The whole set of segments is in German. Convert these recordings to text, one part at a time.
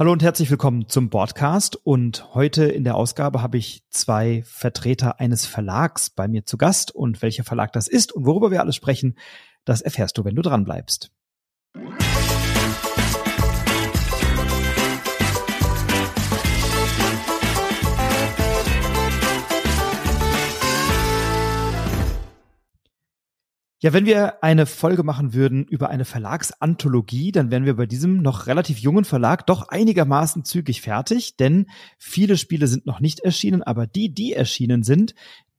Hallo und herzlich willkommen zum Podcast. Und heute in der Ausgabe habe ich zwei Vertreter eines Verlags bei mir zu Gast. Und welcher Verlag das ist und worüber wir alle sprechen, das erfährst du, wenn du dran bleibst. Ja, wenn wir eine Folge machen würden über eine Verlagsanthologie, dann wären wir bei diesem noch relativ jungen Verlag doch einigermaßen zügig fertig, denn viele Spiele sind noch nicht erschienen, aber die, die erschienen sind,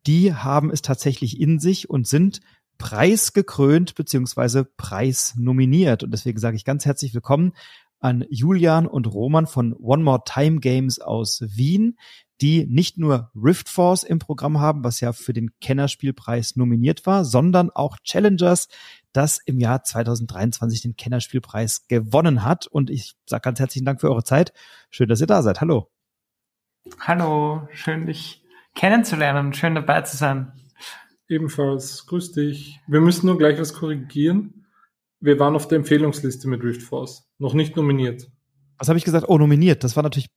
die haben es tatsächlich in sich und sind preisgekrönt beziehungsweise preisnominiert. Und deswegen sage ich ganz herzlich willkommen an Julian und Roman von One More Time Games aus Wien, die nicht nur Rift Force im Programm haben, was ja für den Kennerspielpreis nominiert war, sondern auch Challengers, das im Jahr 2023 den Kennerspielpreis gewonnen hat. Und ich sage ganz herzlichen Dank für eure Zeit. Schön, dass ihr da seid. Hallo. Hallo, schön dich kennenzulernen, schön dabei zu sein. Ebenfalls, grüß dich. Wir müssen nur gleich was korrigieren. Wir waren auf der Empfehlungsliste mit Rift Force, noch nicht nominiert. Was habe ich gesagt? Oh, nominiert. Das war natürlich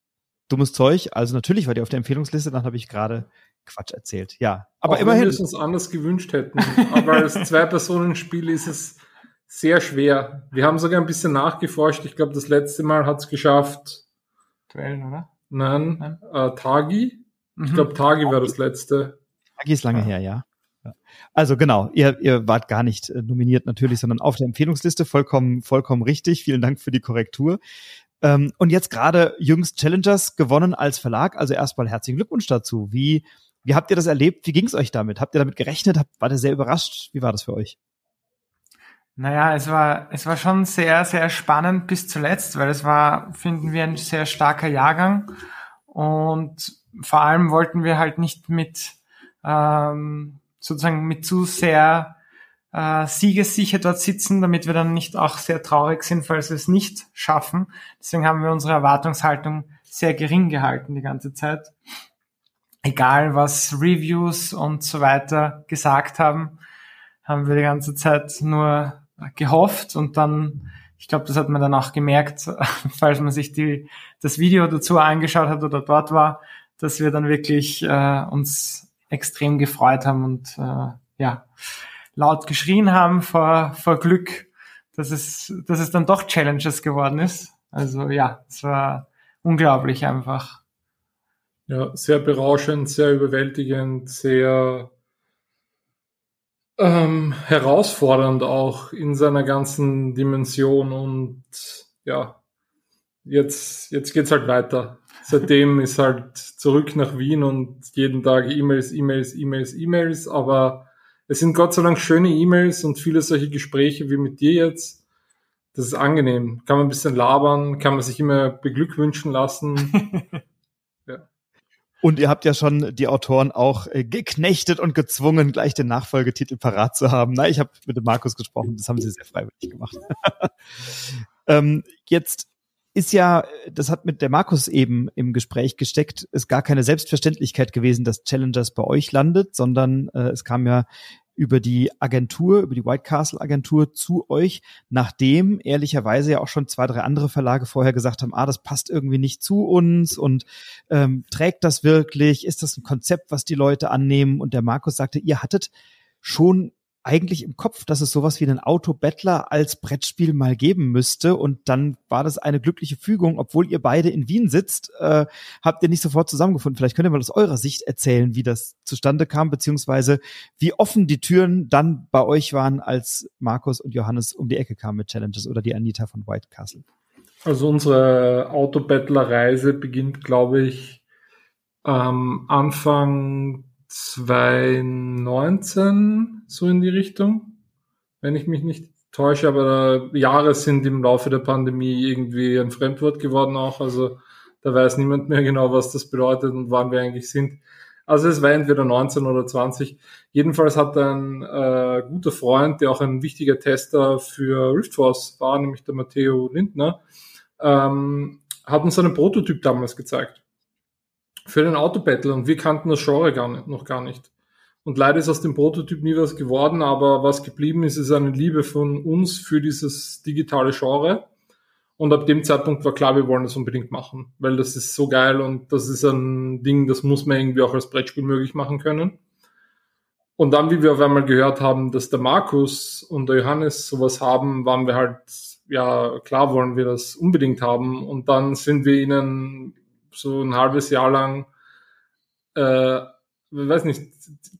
dummes Zeug. Also natürlich war die auf der Empfehlungsliste, dann habe ich gerade Quatsch erzählt. Ja, aber Auch immerhin. Wenn wir es uns anders gewünscht hätten. aber als Zwei-Personen-Spiel ist es sehr schwer. Wir haben sogar ein bisschen nachgeforscht. Ich glaube, das letzte Mal hat es geschafft. Duellen, oder? Nein, Nein. Äh, Tagi. Mhm. Ich glaube, Tagi war das letzte. Tagi ist lange ja. her, ja. Also genau, ihr, ihr wart gar nicht äh, nominiert natürlich, sondern auf der Empfehlungsliste vollkommen, vollkommen richtig. Vielen Dank für die Korrektur. Ähm, und jetzt gerade jüngst Challengers gewonnen als Verlag. Also erstmal herzlichen Glückwunsch dazu. Wie, wie habt ihr das erlebt? Wie ging es euch damit? Habt ihr damit gerechnet? Habt, war ihr sehr überrascht? Wie war das für euch? Naja, es war, es war schon sehr, sehr spannend bis zuletzt, weil es war, finden wir, ein sehr starker Jahrgang. Und vor allem wollten wir halt nicht mit, ähm, sozusagen mit zu sehr äh, siegessicher dort sitzen, damit wir dann nicht auch sehr traurig sind, falls wir es nicht schaffen. Deswegen haben wir unsere Erwartungshaltung sehr gering gehalten die ganze Zeit. Egal was Reviews und so weiter gesagt haben, haben wir die ganze Zeit nur gehofft und dann, ich glaube, das hat man dann auch gemerkt, falls man sich die, das Video dazu angeschaut hat oder dort war, dass wir dann wirklich äh, uns extrem gefreut haben und äh, ja, laut geschrien haben vor, vor Glück, dass es, dass es dann doch Challenges geworden ist. Also ja, es war unglaublich einfach. Ja, sehr berauschend, sehr überwältigend, sehr ähm, herausfordernd auch in seiner ganzen Dimension und ja, jetzt, jetzt geht's halt weiter. Seitdem ist halt zurück nach Wien und jeden Tag E-Mails, E-Mails, E-Mails, E-Mails, aber es sind Gott sei Dank schöne E-Mails und viele solche Gespräche wie mit dir jetzt. Das ist angenehm. Kann man ein bisschen labern, kann man sich immer beglückwünschen lassen. ja. Und ihr habt ja schon die Autoren auch äh, geknechtet und gezwungen, gleich den Nachfolgetitel parat zu haben. Na, ich habe mit dem Markus gesprochen, das haben sie sehr freiwillig gemacht. ähm, jetzt ist ja, das hat mit der Markus eben im Gespräch gesteckt, ist gar keine Selbstverständlichkeit gewesen, dass Challengers bei euch landet, sondern äh, es kam ja über die Agentur, über die White Castle Agentur zu euch, nachdem ehrlicherweise ja auch schon zwei, drei andere Verlage vorher gesagt haben, ah, das passt irgendwie nicht zu uns und ähm, trägt das wirklich? Ist das ein Konzept, was die Leute annehmen? Und der Markus sagte, ihr hattet schon eigentlich im Kopf, dass es sowas wie einen Auto-Battler als Brettspiel mal geben müsste. Und dann war das eine glückliche Fügung, obwohl ihr beide in Wien sitzt, äh, habt ihr nicht sofort zusammengefunden. Vielleicht könnt ihr mal aus eurer Sicht erzählen, wie das zustande kam, beziehungsweise wie offen die Türen dann bei euch waren, als Markus und Johannes um die Ecke kamen mit Challenges oder die Anita von White Castle. Also unsere Auto-Battler-Reise beginnt, glaube ich, ähm, Anfang 2019, so in die Richtung, wenn ich mich nicht täusche, aber Jahre sind im Laufe der Pandemie irgendwie ein Fremdwort geworden auch, also da weiß niemand mehr genau, was das bedeutet und wann wir eigentlich sind. Also es war entweder 19 oder 20. Jedenfalls hat ein äh, guter Freund, der auch ein wichtiger Tester für Riftforce war, nämlich der Matteo Lindner, ähm, hat uns einen Prototyp damals gezeigt für den Autobattle und wir kannten das Genre gar nicht, noch gar nicht. Und leider ist aus dem Prototyp nie was geworden, aber was geblieben ist, ist eine Liebe von uns für dieses digitale Genre. Und ab dem Zeitpunkt war klar, wir wollen das unbedingt machen, weil das ist so geil und das ist ein Ding, das muss man irgendwie auch als Brettspiel möglich machen können. Und dann, wie wir auf einmal gehört haben, dass der Markus und der Johannes sowas haben, waren wir halt, ja, klar wollen wir das unbedingt haben. Und dann sind wir ihnen so ein halbes Jahr lang, äh, weiß nicht,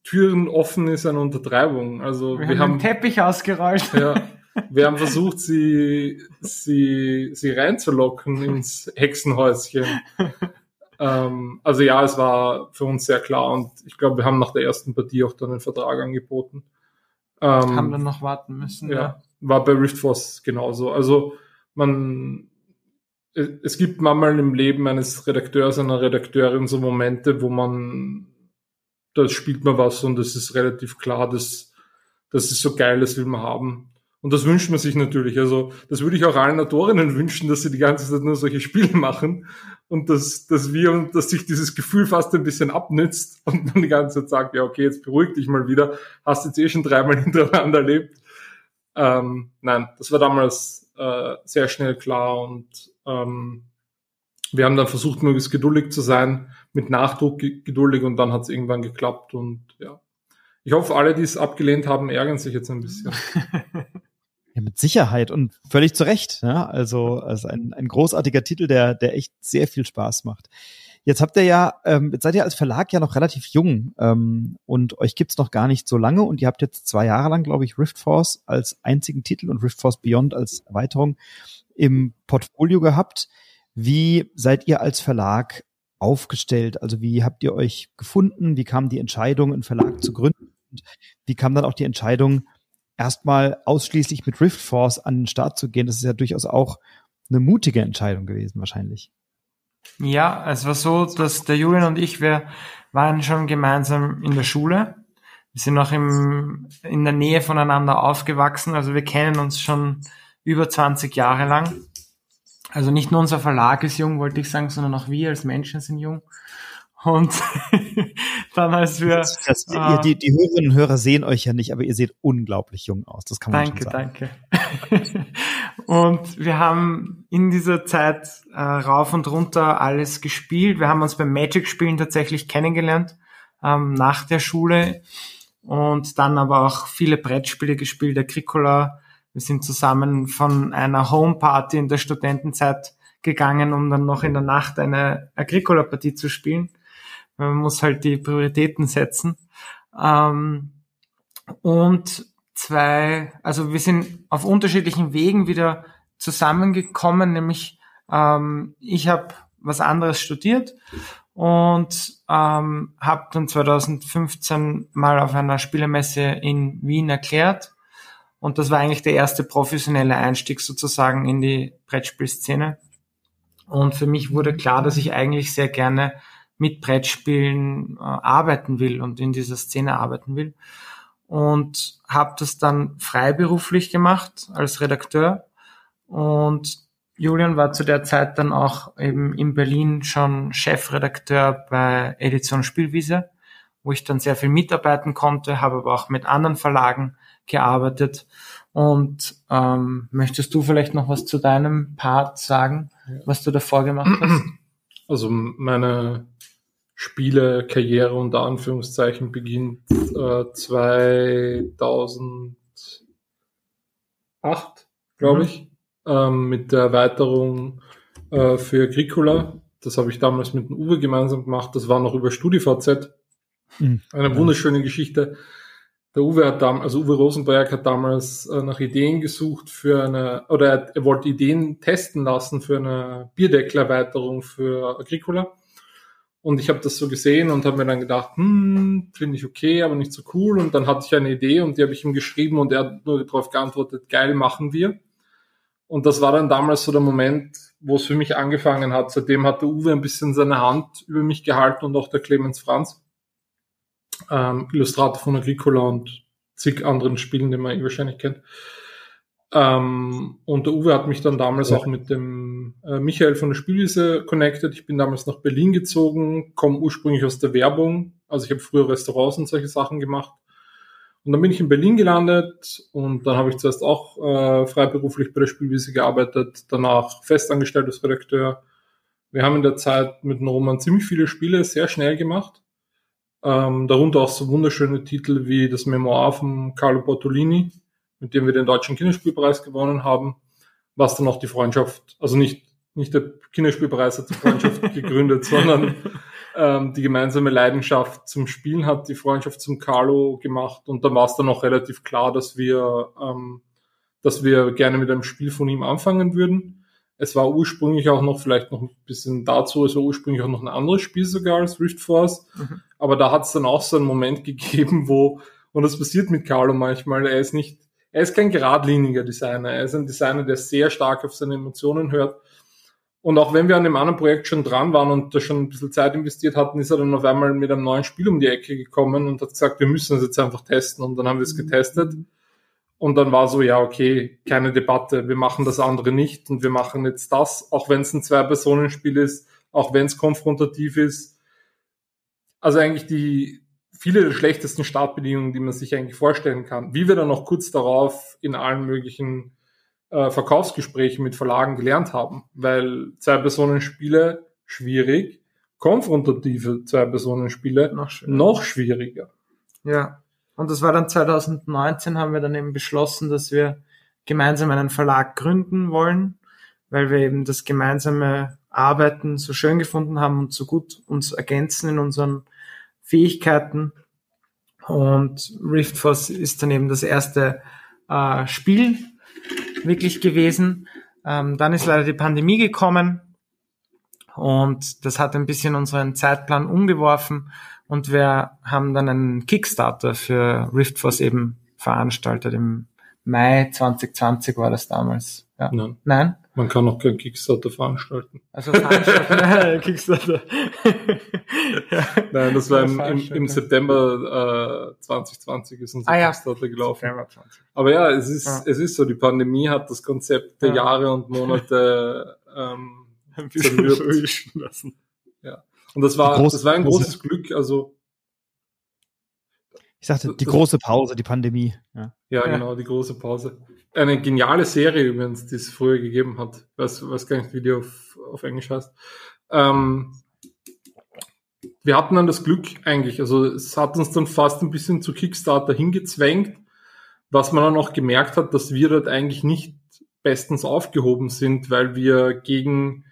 Türen offen ist eine Untertreibung. Also wir, wir haben den Teppich ausgerollt. Ja, wir haben versucht, sie, sie, sie reinzulocken ins Hexenhäuschen. ähm, also ja, es war für uns sehr klar und ich glaube, wir haben nach der ersten Partie auch dann den Vertrag angeboten. Ähm, haben dann noch warten müssen. Ja, ja. war bei Riftforce genauso. Also man, es gibt manchmal im Leben eines Redakteurs, einer Redakteurin so Momente, wo man, da spielt man was und es ist relativ klar, dass das ist so geil, das will man haben. Und das wünscht man sich natürlich. Also das würde ich auch allen Autorinnen wünschen, dass sie die ganze Zeit nur solche Spiele machen und dass, dass wir, dass sich dieses Gefühl fast ein bisschen abnützt und man die ganze Zeit sagt, ja okay, jetzt beruhig dich mal wieder, hast jetzt eh schon dreimal hintereinander erlebt. Ähm, nein, das war damals äh, sehr schnell klar und ähm, wir haben dann versucht, möglichst geduldig zu sein, mit Nachdruck geduldig und dann hat es irgendwann geklappt und ja. Ich hoffe, alle, die es abgelehnt haben, ärgern sich jetzt ein bisschen. Ja, mit Sicherheit und völlig zu Recht. Ja? Also, also ein, ein großartiger Titel, der, der echt sehr viel Spaß macht. Jetzt habt ihr ja, ähm, jetzt seid ihr als Verlag ja noch relativ jung ähm, und euch gibt's noch gar nicht so lange und ihr habt jetzt zwei Jahre lang, glaube ich, Rift Force als einzigen Titel und Rift Force Beyond als Erweiterung im Portfolio gehabt. Wie seid ihr als Verlag aufgestellt? Also wie habt ihr euch gefunden? Wie kam die Entscheidung, einen Verlag zu gründen? Und wie kam dann auch die Entscheidung, erstmal ausschließlich mit Rift Force an den Start zu gehen, das ist ja durchaus auch eine mutige Entscheidung gewesen, wahrscheinlich. Ja, es war so, dass der Julian und ich, wir waren schon gemeinsam in der Schule. Wir sind noch im, in der Nähe voneinander aufgewachsen, also wir kennen uns schon über 20 Jahre lang. Also nicht nur unser Verlag ist jung, wollte ich sagen, sondern auch wir als Menschen sind jung. Und dann als wir. Das, das, äh, die, die Hörerinnen und Hörer sehen euch ja nicht, aber ihr seht unglaublich jung aus. Das kann man danke, schon sagen. Danke, Und wir haben in dieser Zeit äh, rauf und runter alles gespielt. Wir haben uns beim Magic-Spielen tatsächlich kennengelernt ähm, nach der Schule und dann aber auch viele Brettspiele gespielt, Agricola. Wir sind zusammen von einer Homeparty in der Studentenzeit gegangen, um dann noch in der Nacht eine Agricola-Partie zu spielen. Man muss halt die Prioritäten setzen. Ähm, und zwei, also wir sind auf unterschiedlichen Wegen wieder zusammengekommen, nämlich ähm, ich habe was anderes studiert und ähm, habe dann 2015 mal auf einer Spielemesse in Wien erklärt. Und das war eigentlich der erste professionelle Einstieg sozusagen in die Brettspielszene. Und für mich wurde klar, dass ich eigentlich sehr gerne mit Brettspielen äh, arbeiten will und in dieser Szene arbeiten will. Und habe das dann freiberuflich gemacht als Redakteur. Und Julian war zu der Zeit dann auch eben in Berlin schon Chefredakteur bei Edition Spielwiese, wo ich dann sehr viel mitarbeiten konnte, habe aber auch mit anderen Verlagen gearbeitet. Und ähm, möchtest du vielleicht noch was zu deinem Part sagen, was du davor gemacht hast? Also meine Spielekarriere unter Anführungszeichen beginnt äh, 2008, glaube mhm. ich, ähm, mit der Erweiterung äh, für Agricola. Das habe ich damals mit dem Uwe gemeinsam gemacht. Das war noch über StudiVZ. Mhm. Eine wunderschöne Geschichte. Der Uwe hat damals, also Uwe Rosenberg hat damals äh, nach Ideen gesucht für eine, oder er, er wollte Ideen testen lassen für eine Bierdeckelerweiterung für Agricola. Und ich habe das so gesehen und habe mir dann gedacht, hm, finde ich okay, aber nicht so cool. Und dann hatte ich eine Idee und die habe ich ihm geschrieben und er hat nur darauf geantwortet, geil, machen wir. Und das war dann damals so der Moment, wo es für mich angefangen hat. Seitdem hat der Uwe ein bisschen seine Hand über mich gehalten und auch der Clemens Franz, ähm, Illustrator von Agricola und zig anderen Spielen, die man eh wahrscheinlich kennt. Ähm, und der Uwe hat mich dann damals ja. auch mit dem äh, Michael von der Spielwiese connected. Ich bin damals nach Berlin gezogen, komme ursprünglich aus der Werbung. Also ich habe früher Restaurants und solche Sachen gemacht. Und dann bin ich in Berlin gelandet und dann habe ich zuerst auch äh, freiberuflich bei der Spielwiese gearbeitet, danach festangestellt als Redakteur. Wir haben in der Zeit mit Roman ziemlich viele Spiele sehr schnell gemacht. Ähm, darunter auch so wunderschöne Titel wie das Memoir von Carlo Bortolini, mit dem wir den Deutschen Kinderspielpreis gewonnen haben, was dann auch die Freundschaft, also nicht, nicht der Kinderspielpreis hat die Freundschaft gegründet, sondern ähm, die gemeinsame Leidenschaft zum Spielen hat die Freundschaft zum Carlo gemacht und dann war es dann auch relativ klar, dass wir, ähm, dass wir gerne mit einem Spiel von ihm anfangen würden. Es war ursprünglich auch noch, vielleicht noch ein bisschen dazu, es war ursprünglich auch noch ein anderes Spiel sogar als Rift Force, mhm. aber da hat es dann auch so einen Moment gegeben, wo, und das passiert mit Carlo manchmal, er ist nicht, er ist kein geradliniger Designer, er ist ein Designer, der sehr stark auf seine Emotionen hört und auch wenn wir an dem anderen Projekt schon dran waren und da schon ein bisschen Zeit investiert hatten, ist er dann auf einmal mit einem neuen Spiel um die Ecke gekommen und hat gesagt, wir müssen es jetzt einfach testen. Und dann haben wir es getestet. Und dann war so, ja, okay, keine Debatte, wir machen das andere nicht und wir machen jetzt das, auch wenn es ein Zwei-Personen-Spiel ist, auch wenn es konfrontativ ist. Also eigentlich die, viele der schlechtesten Startbedingungen, die man sich eigentlich vorstellen kann. Wie wir dann noch kurz darauf in allen möglichen äh, Verkaufsgespräche mit Verlagen gelernt haben, weil Zwei-Personen-Spiele schwierig, konfrontative Zwei-Personen-Spiele noch, noch schwieriger. Ja, und das war dann 2019, haben wir dann eben beschlossen, dass wir gemeinsam einen Verlag gründen wollen, weil wir eben das gemeinsame Arbeiten so schön gefunden haben und so gut uns ergänzen in unseren Fähigkeiten. Und Riftforce ist dann eben das erste äh, Spiel, wirklich gewesen. Ähm, dann ist leider die Pandemie gekommen und das hat ein bisschen unseren Zeitplan umgeworfen und wir haben dann einen Kickstarter für Riftforce eben veranstaltet. Im Mai 2020 war das damals. Ja. Nein. Nein? Man kann auch keinen Kickstarter veranstalten. Also veranstalten, Kickstarter. ja. Nein, das war im, im, im September äh, 2020 ist unser ah, Kickstarter gelaufen. Aber ja, es ist, ja. es ist so, die Pandemie hat das Konzept der ja. Jahre und Monate ähm, ein bisschen lassen. Und das war, große, das war ein großes Glück, also ich sagte, die große Pause, die Pandemie. Ja, ja genau, die große Pause eine geniale Serie übrigens, die es früher gegeben hat. Was, was gar nicht, wie die auf, auf Englisch heißt. Ähm, wir hatten dann das Glück eigentlich, also es hat uns dann fast ein bisschen zu Kickstarter hingezwängt, was man dann auch gemerkt hat, dass wir dort eigentlich nicht bestens aufgehoben sind, weil wir gegen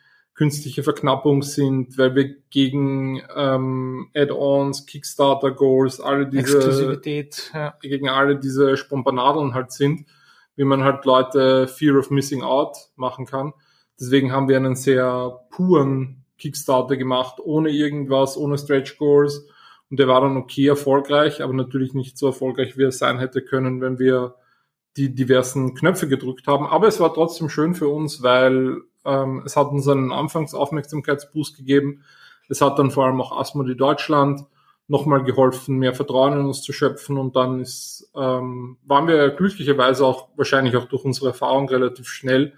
künstliche Verknappung sind, weil wir gegen ähm, Add-ons, Kickstarter Goals, alle diese Exklusivität, ja. gegen alle diese Spompanadeln halt sind wie man halt Leute Fear of Missing Out machen kann. Deswegen haben wir einen sehr puren Kickstarter gemacht, ohne irgendwas, ohne Stretch Goals. Und der war dann okay erfolgreich, aber natürlich nicht so erfolgreich, wie er sein hätte können, wenn wir die diversen Knöpfe gedrückt haben. Aber es war trotzdem schön für uns, weil ähm, es hat uns einen Anfangsaufmerksamkeitsboost gegeben. Es hat dann vor allem auch Asmodee Deutschland nochmal geholfen, mehr Vertrauen in uns zu schöpfen und dann ist, ähm, waren wir glücklicherweise auch wahrscheinlich auch durch unsere Erfahrung relativ schnell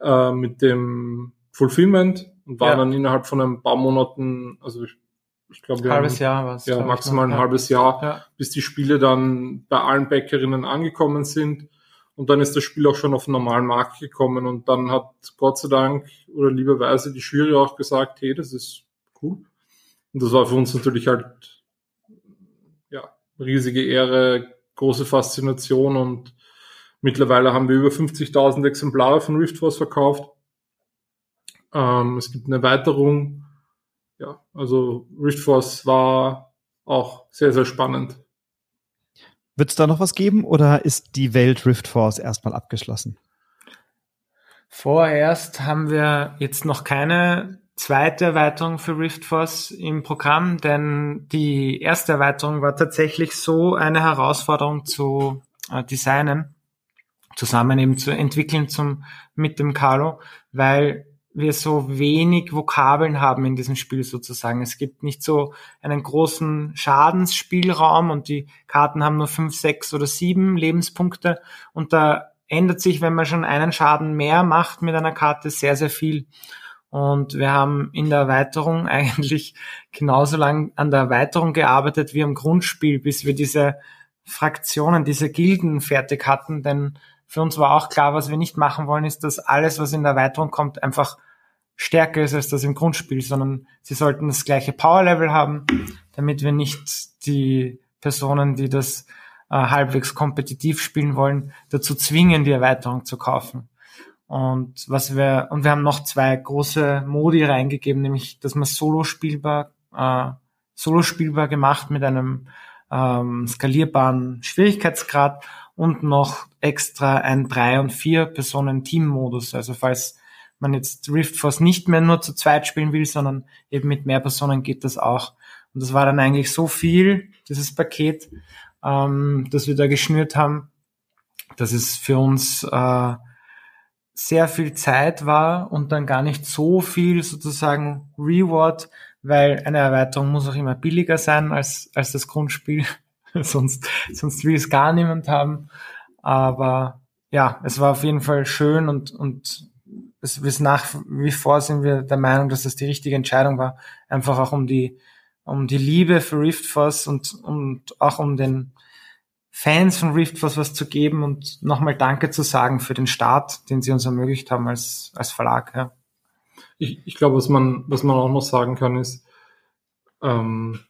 äh, mit dem Fulfillment und waren ja. dann innerhalb von ein paar Monaten, also ich, ich glaube, wir halbes haben, Jahr was, ja maximal ein halbes Jahr, ja. bis die Spiele dann bei allen Bäckerinnen angekommen sind. Und dann ist das Spiel auch schon auf den normalen Markt gekommen und dann hat Gott sei Dank oder lieberweise die Jury auch gesagt, hey, das ist cool. Und das war für uns natürlich halt riesige Ehre, große Faszination und mittlerweile haben wir über 50.000 Exemplare von Riftforce verkauft. Ähm, es gibt eine Erweiterung. Ja, also Riftforce war auch sehr, sehr spannend. Wird es da noch was geben oder ist die Welt Riftforce erstmal abgeschlossen? Vorerst haben wir jetzt noch keine zweite Erweiterung für Riftforce im Programm, denn die erste Erweiterung war tatsächlich so eine Herausforderung zu äh, designen, zusammen eben zu entwickeln zum, mit dem Carlo, weil wir so wenig Vokabeln haben in diesem Spiel sozusagen. Es gibt nicht so einen großen Schadensspielraum und die Karten haben nur fünf, sechs oder sieben Lebenspunkte und da ändert sich, wenn man schon einen Schaden mehr macht mit einer Karte, sehr, sehr viel. Und wir haben in der Erweiterung eigentlich genauso lang an der Erweiterung gearbeitet wie am Grundspiel, bis wir diese Fraktionen, diese Gilden fertig hatten, denn für uns war auch klar, was wir nicht machen wollen, ist, dass alles, was in der Erweiterung kommt, einfach stärker ist als das im Grundspiel, sondern sie sollten das gleiche Power-Level haben, damit wir nicht die Personen, die das äh, halbwegs kompetitiv spielen wollen, dazu zwingen, die Erweiterung zu kaufen. Und was wir, und wir haben noch zwei große Modi reingegeben, nämlich, dass man solo spielbar, äh, solo spielbar gemacht mit einem ähm, skalierbaren Schwierigkeitsgrad und noch extra ein drei und vier Personen Team-Modus. Also falls man jetzt Rift Force nicht mehr nur zu zweit spielen will, sondern eben mit mehr Personen geht das auch. Und das war dann eigentlich so viel, dieses Paket, ähm, das wir da geschnürt haben, dass es für uns äh, sehr viel Zeit war und dann gar nicht so viel sozusagen Reward, weil eine Erweiterung muss auch immer billiger sein als, als das Grundspiel. sonst, sonst will es gar niemand haben. Aber ja, es war auf jeden Fall schön und, und es, bis nach wie vor sind wir der Meinung, dass das die richtige Entscheidung war. Einfach auch um die, um die Liebe für Rift Force und, und auch um den Fans von Rift Force was zu geben und nochmal Danke zu sagen für den Start, den sie uns ermöglicht haben als, als Verlag. Ja. Ich, ich glaube, was man, was man auch noch sagen kann, ist, ähm,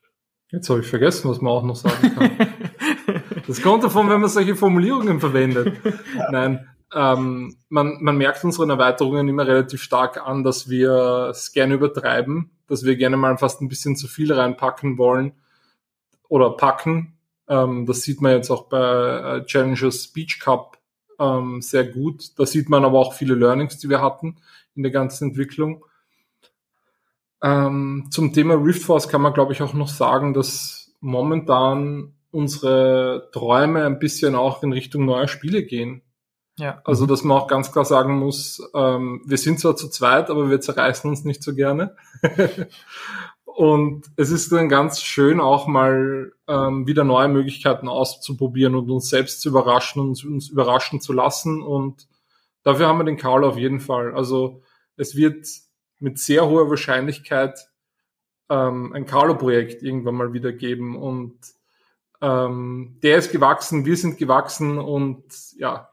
jetzt habe ich vergessen, was man auch noch sagen kann. das kommt davon, wenn man solche Formulierungen verwendet. Nein, ähm, man, man merkt unseren Erweiterungen immer relativ stark an, dass wir es gerne übertreiben, dass wir gerne mal fast ein bisschen zu viel reinpacken wollen oder packen. Ähm, das sieht man jetzt auch bei äh, Challengers Speech Cup ähm, sehr gut. Da sieht man aber auch viele Learnings, die wir hatten in der ganzen Entwicklung. Ähm, zum Thema Rift Force kann man, glaube ich, auch noch sagen, dass momentan unsere Träume ein bisschen auch in Richtung neuer Spiele gehen. Ja. Also, dass man auch ganz klar sagen muss, ähm, wir sind zwar zu zweit, aber wir zerreißen uns nicht so gerne. und es ist dann ganz schön, auch mal ähm, wieder neue Möglichkeiten auszuprobieren und uns selbst zu überraschen und uns überraschen zu lassen. Und dafür haben wir den Karl auf jeden Fall. Also es wird mit sehr hoher Wahrscheinlichkeit ähm, ein Carlo-Projekt irgendwann mal wieder geben. Und ähm, der ist gewachsen, wir sind gewachsen und ja,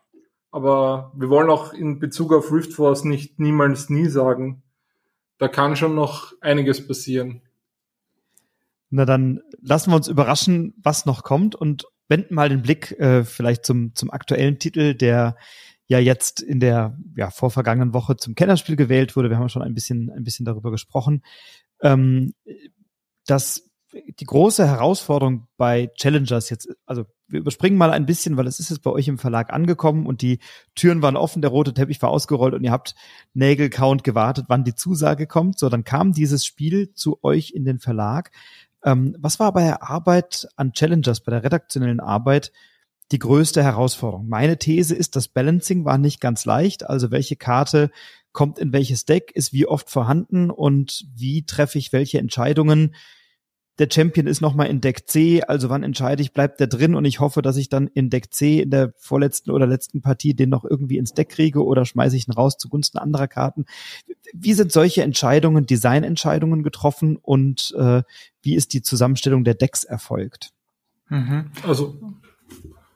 aber wir wollen auch in Bezug auf Rift Force nicht niemals nie sagen. Da kann schon noch einiges passieren. Na dann lassen wir uns überraschen, was noch kommt und wenden mal den Blick äh, vielleicht zum, zum aktuellen Titel, der ja jetzt in der ja, vorvergangenen Woche zum Kennerspiel gewählt wurde. Wir haben schon ein bisschen, ein bisschen darüber gesprochen. Ähm, das die große Herausforderung bei Challengers jetzt, also wir überspringen mal ein bisschen, weil es ist jetzt bei euch im Verlag angekommen und die Türen waren offen, der rote Teppich war ausgerollt und ihr habt Nägelcount gewartet, wann die Zusage kommt. So, dann kam dieses Spiel zu euch in den Verlag. Ähm, was war bei der Arbeit an Challengers, bei der redaktionellen Arbeit die größte Herausforderung? Meine These ist, das Balancing war nicht ganz leicht. Also welche Karte kommt in welches Deck, ist wie oft vorhanden und wie treffe ich welche Entscheidungen? Der Champion ist nochmal in Deck C, also wann entscheide ich, bleibt der drin und ich hoffe, dass ich dann in Deck C in der vorletzten oder letzten Partie den noch irgendwie ins Deck kriege oder schmeiße ich ihn raus zugunsten anderer Karten. Wie sind solche Entscheidungen, Designentscheidungen getroffen und äh, wie ist die Zusammenstellung der Decks erfolgt? Mhm. Also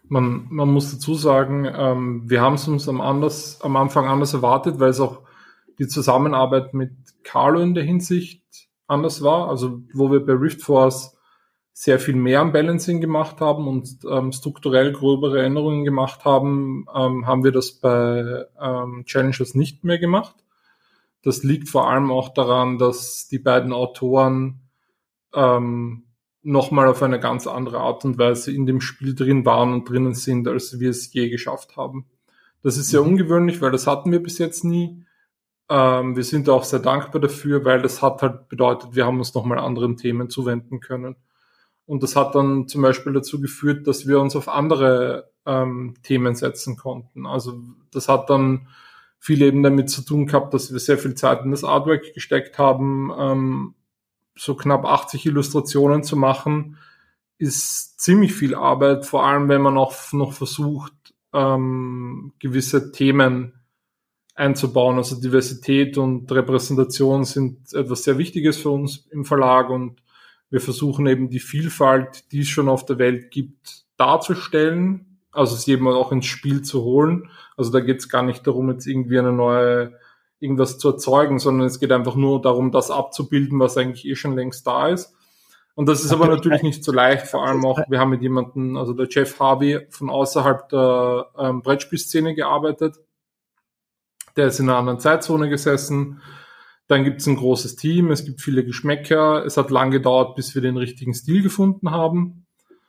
man, man muss dazu sagen, ähm, wir haben es uns am, anders, am Anfang anders erwartet, weil es auch die Zusammenarbeit mit Carlo in der Hinsicht anders war. Also wo wir bei Rift Force sehr viel mehr am Balancing gemacht haben und ähm, strukturell gröbere Änderungen gemacht haben, ähm, haben wir das bei ähm, Challengers nicht mehr gemacht. Das liegt vor allem auch daran, dass die beiden Autoren ähm, nochmal auf eine ganz andere Art und Weise in dem Spiel drin waren und drinnen sind, als wir es je geschafft haben. Das ist sehr mhm. ungewöhnlich, weil das hatten wir bis jetzt nie. Ähm, wir sind auch sehr dankbar dafür, weil das hat halt bedeutet, wir haben uns nochmal anderen Themen zuwenden können. Und das hat dann zum Beispiel dazu geführt, dass wir uns auf andere ähm, Themen setzen konnten. Also das hat dann viel eben damit zu tun gehabt, dass wir sehr viel Zeit in das Artwork gesteckt haben. Ähm, so knapp 80 Illustrationen zu machen, ist ziemlich viel Arbeit, vor allem wenn man auch noch versucht, ähm, gewisse Themen einzubauen. Also Diversität und Repräsentation sind etwas sehr Wichtiges für uns im Verlag und wir versuchen eben die Vielfalt, die es schon auf der Welt gibt, darzustellen, also sie eben auch ins Spiel zu holen. Also da geht es gar nicht darum, jetzt irgendwie eine neue irgendwas zu erzeugen, sondern es geht einfach nur darum, das abzubilden, was eigentlich eh schon längst da ist. Und das ist aber natürlich nicht so leicht, vor allem auch, wir haben mit jemandem, also der Jeff Harvey von außerhalb der ähm, Brettspielszene gearbeitet. Der ist in einer anderen Zeitzone gesessen. Dann gibt es ein großes Team, es gibt viele Geschmäcker. Es hat lang gedauert, bis wir den richtigen Stil gefunden haben.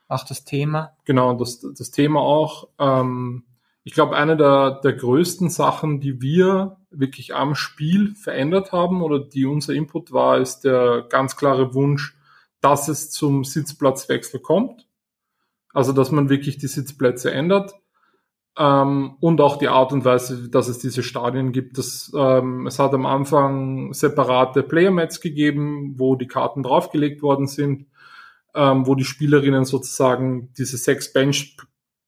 Auch das Thema. Genau, das, das Thema auch. Ähm, ich glaube, eine der, der größten Sachen, die wir wirklich am Spiel verändert haben oder die unser Input war, ist der ganz klare Wunsch, dass es zum Sitzplatzwechsel kommt. Also, dass man wirklich die Sitzplätze ändert. Ähm, und auch die Art und Weise, dass es diese Stadien gibt. Das, ähm, es hat am Anfang separate Player-Mats gegeben, wo die Karten draufgelegt worden sind, ähm, wo die Spielerinnen sozusagen diese sechs Bench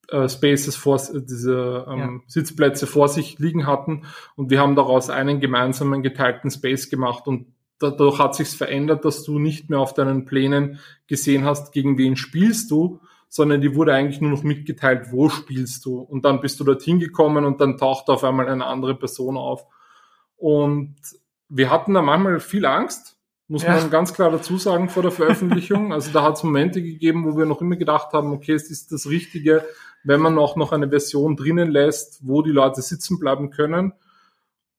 äh, Spaces vor, diese ähm, ja. Sitzplätze vor sich liegen hatten und wir haben daraus einen gemeinsamen geteilten Space gemacht und dadurch hat sich's verändert, dass du nicht mehr auf deinen Plänen gesehen hast, gegen wen spielst du, sondern die wurde eigentlich nur noch mitgeteilt, wo spielst du und dann bist du dorthin gekommen und dann taucht auf einmal eine andere Person auf und wir hatten da manchmal viel Angst, muss ja. man ganz klar dazu sagen vor der Veröffentlichung. Also da hat es Momente gegeben, wo wir noch immer gedacht haben, okay, es ist das Richtige, wenn man auch noch eine Version drinnen lässt, wo die Leute sitzen bleiben können.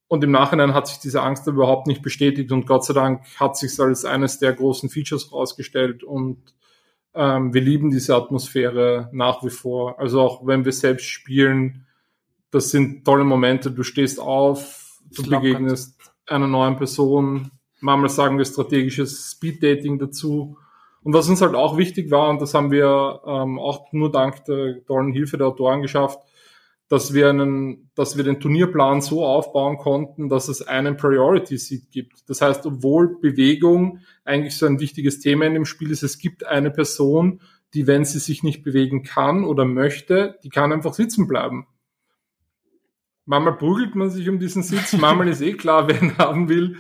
Und im Nachhinein hat sich diese Angst überhaupt nicht bestätigt und Gott sei Dank hat sich als eines der großen Features rausgestellt und ähm, wir lieben diese Atmosphäre nach wie vor. Also auch wenn wir selbst spielen, das sind tolle Momente. Du stehst auf, du begegnest einer neuen Person. Manchmal sagen wir strategisches Speeddating dazu. Und was uns halt auch wichtig war, und das haben wir ähm, auch nur dank der tollen Hilfe der Autoren geschafft, dass wir einen, dass wir den Turnierplan so aufbauen konnten, dass es einen Priority Seat gibt. Das heißt, obwohl Bewegung eigentlich so ein wichtiges Thema in dem Spiel ist, es gibt eine Person, die, wenn sie sich nicht bewegen kann oder möchte, die kann einfach sitzen bleiben. Manchmal prügelt man sich um diesen Sitz, manchmal ist eh klar, wer ihn haben will.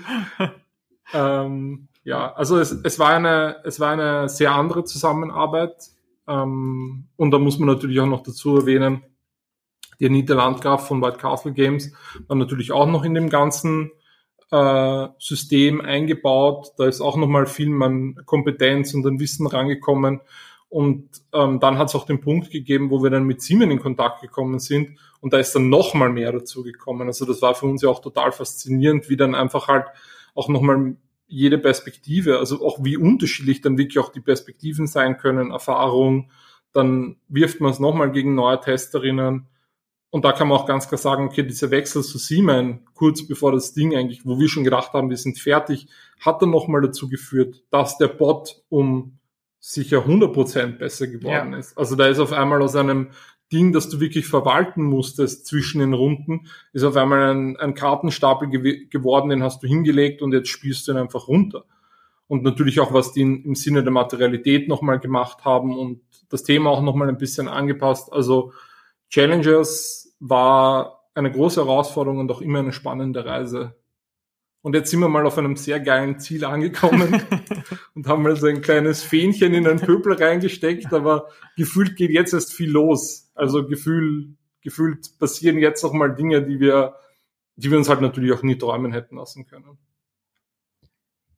Ähm, ja, also es, es, war eine, es war eine sehr andere Zusammenarbeit. Ähm, und da muss man natürlich auch noch dazu erwähnen, die Anita Landgraf von White Castle Games war natürlich auch noch in dem ganzen äh, System eingebaut. Da ist auch nochmal viel an Kompetenz und an Wissen rangekommen. Und ähm, dann hat es auch den Punkt gegeben, wo wir dann mit Simon in Kontakt gekommen sind und da ist dann nochmal mehr dazu gekommen. Also das war für uns ja auch total faszinierend, wie dann einfach halt auch nochmal jede Perspektive, also auch wie unterschiedlich dann wirklich auch die Perspektiven sein können, Erfahrung, dann wirft man es nochmal gegen neue Testerinnen. Und da kann man auch ganz klar sagen, okay, dieser Wechsel zu Siemens, kurz bevor das Ding eigentlich, wo wir schon gedacht haben, wir sind fertig, hat dann nochmal dazu geführt, dass der Bot um sicher 100% besser geworden ja. ist. Also da ist auf einmal aus einem Ding, das du wirklich verwalten musstest zwischen den Runden, ist auf einmal ein, ein Kartenstapel gew geworden, den hast du hingelegt und jetzt spielst du ihn einfach runter. Und natürlich auch, was die im Sinne der Materialität nochmal gemacht haben und das Thema auch nochmal ein bisschen angepasst. Also Challengers war eine große Herausforderung und auch immer eine spannende Reise. Und jetzt sind wir mal auf einem sehr geilen Ziel angekommen und haben mal so ein kleines Fähnchen in einen Pöbel reingesteckt, aber gefühlt geht jetzt erst viel los. Also gefühl, gefühlt passieren jetzt noch mal Dinge, die wir, die wir uns halt natürlich auch nie träumen hätten lassen können.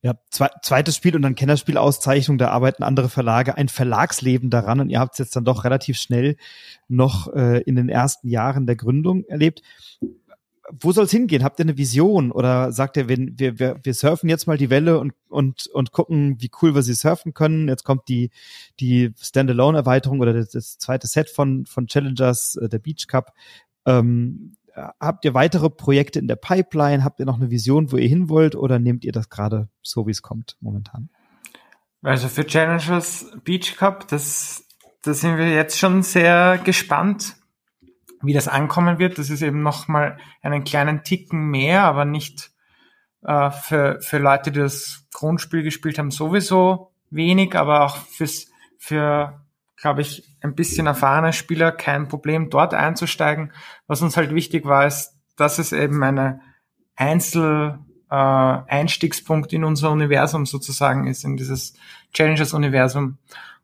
Ja, zwe zweites Spiel und dann Kennerspielauszeichnung, da arbeiten andere Verlage ein Verlagsleben daran und ihr habt es jetzt dann doch relativ schnell noch äh, in den ersten Jahren der Gründung erlebt wo soll es hingehen? Habt ihr eine Vision oder sagt ihr, wir, wir, wir surfen jetzt mal die Welle und, und, und gucken, wie cool wir sie surfen können? Jetzt kommt die, die Standalone-Erweiterung oder das, das, zweite Set von, von Challengers, äh, der Beach Cup. Ähm, habt ihr weitere Projekte in der Pipeline? Habt ihr noch eine Vision, wo ihr hin wollt oder nehmt ihr das gerade so, wie es kommt momentan? Also für Challengers Beach Cup, das, da sind wir jetzt schon sehr gespannt wie das ankommen wird, das ist eben nochmal einen kleinen Ticken mehr, aber nicht äh, für, für Leute, die das Grundspiel gespielt haben, sowieso wenig, aber auch fürs, für, glaube ich, ein bisschen erfahrene Spieler kein Problem, dort einzusteigen. Was uns halt wichtig war, ist, dass es eben eine Einzel, äh, in unser Universum sozusagen ist, in dieses Challengers-Universum.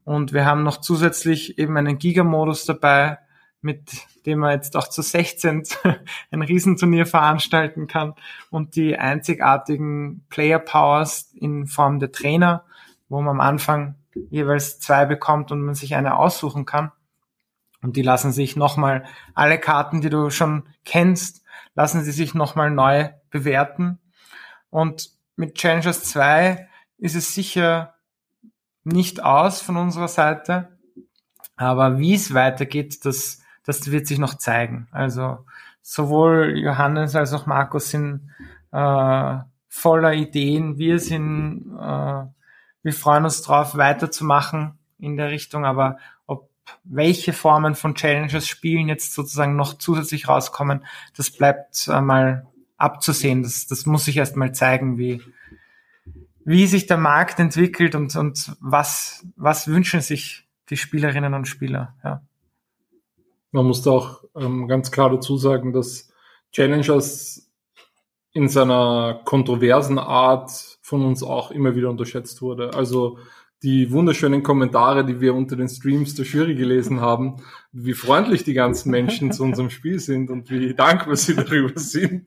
Und wir haben noch zusätzlich eben einen Giga-Modus dabei, mit dem man jetzt auch zu 16 ein Riesenturnier veranstalten kann und die einzigartigen Player Powers in Form der Trainer, wo man am Anfang jeweils zwei bekommt und man sich eine aussuchen kann. Und die lassen sich nochmal, alle Karten, die du schon kennst, lassen sie sich nochmal neu bewerten. Und mit Challengers 2 ist es sicher nicht aus von unserer Seite. Aber wie es weitergeht, das, das wird sich noch zeigen. Also sowohl Johannes als auch Markus sind äh, voller Ideen. Wir sind, äh, wir freuen uns drauf, weiterzumachen in der Richtung. Aber ob welche Formen von Challenges Spielen jetzt sozusagen noch zusätzlich rauskommen, das bleibt äh, mal abzusehen. Das, das muss sich erst mal zeigen, wie, wie sich der Markt entwickelt und, und was, was wünschen sich die Spielerinnen und Spieler. Ja. Man muss da auch ähm, ganz klar dazu sagen, dass Challengers in seiner kontroversen Art von uns auch immer wieder unterschätzt wurde. Also die wunderschönen Kommentare, die wir unter den Streams der Jury gelesen haben, wie freundlich die ganzen Menschen zu unserem Spiel sind und wie dankbar sie darüber sind,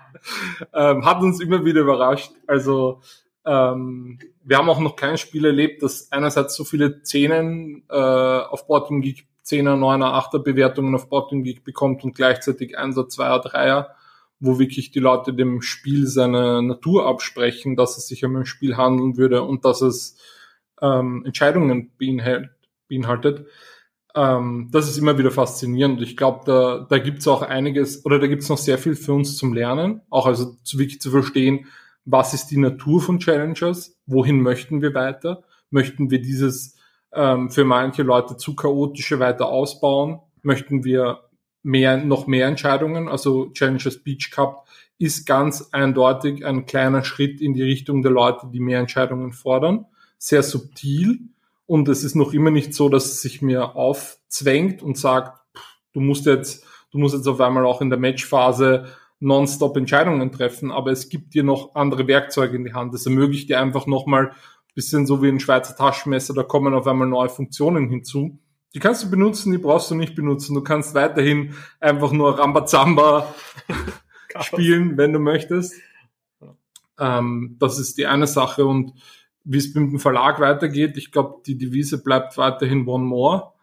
ähm, hat uns immer wieder überrascht. Also ähm, wir haben auch noch kein Spiel erlebt, das einerseits so viele Zehnen äh, auf Boarding Geek, Zehner, Neuner, Achter Bewertungen auf Boarding Geek bekommt und gleichzeitig Einser, Zweier, Dreier, wo wirklich die Leute dem Spiel seine Natur absprechen, dass es sich um ein Spiel handeln würde und dass es ähm, Entscheidungen beinhaltet. Ähm, das ist immer wieder faszinierend. Ich glaube, da, da gibt es auch einiges oder da gibt es noch sehr viel für uns zum Lernen, auch also zu, wirklich zu verstehen, was ist die Natur von Challengers, wohin möchten wir weiter, möchten wir dieses ähm, für manche Leute zu chaotische weiter ausbauen, möchten wir mehr, noch mehr Entscheidungen, also Challengers Beach Cup ist ganz eindeutig ein kleiner Schritt in die Richtung der Leute, die mehr Entscheidungen fordern. Sehr subtil. Und es ist noch immer nicht so, dass es sich mir aufzwängt und sagt, du musst jetzt, du musst jetzt auf einmal auch in der Matchphase nonstop Entscheidungen treffen, aber es gibt dir noch andere Werkzeuge in die Hand. Es ermöglicht dir einfach nochmal bisschen so wie ein Schweizer Taschenmesser, da kommen auf einmal neue Funktionen hinzu. Die kannst du benutzen, die brauchst du nicht benutzen. Du kannst weiterhin einfach nur Rambazamba spielen, wenn du möchtest. Ähm, das ist die eine Sache und wie es mit dem Verlag weitergeht. Ich glaube, die Devise bleibt weiterhin One More.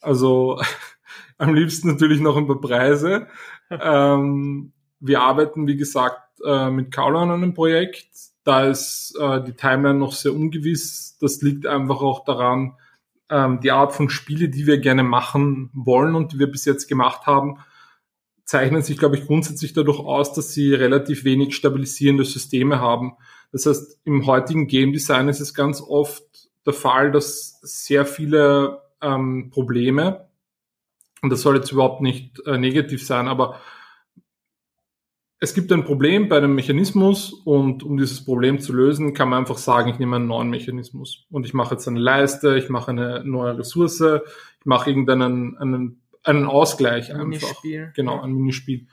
Also am liebsten natürlich noch ein paar Preise. ähm, wir arbeiten, wie gesagt, äh, mit Kaulo an einem Projekt. Da ist äh, die Timeline noch sehr ungewiss. Das liegt einfach auch daran, ähm, die Art von Spiele, die wir gerne machen wollen und die wir bis jetzt gemacht haben, zeichnen sich, glaube ich, grundsätzlich dadurch aus, dass sie relativ wenig stabilisierende Systeme haben. Das heißt, im heutigen Game Design ist es ganz oft der Fall, dass sehr viele ähm, Probleme, und das soll jetzt überhaupt nicht äh, negativ sein, aber es gibt ein Problem bei einem Mechanismus und um dieses Problem zu lösen, kann man einfach sagen, ich nehme einen neuen Mechanismus und ich mache jetzt eine Leiste, ich mache eine neue Ressource, ich mache irgendeinen einen, einen Ausgleich ein einfach. Minispiel. Genau, ein Minispiel.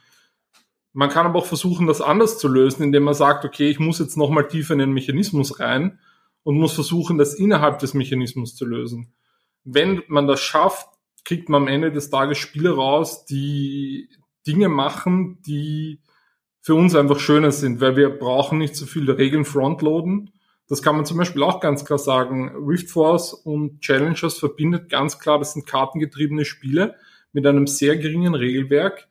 Man kann aber auch versuchen, das anders zu lösen, indem man sagt, okay, ich muss jetzt nochmal tiefer in den Mechanismus rein und muss versuchen, das innerhalb des Mechanismus zu lösen. Wenn man das schafft, kriegt man am Ende des Tages Spiele raus, die Dinge machen, die für uns einfach schöner sind, weil wir brauchen nicht so viele Regeln frontloaden. Das kann man zum Beispiel auch ganz klar sagen. Rift Force und Challengers verbindet ganz klar, das sind kartengetriebene Spiele mit einem sehr geringen Regelwerk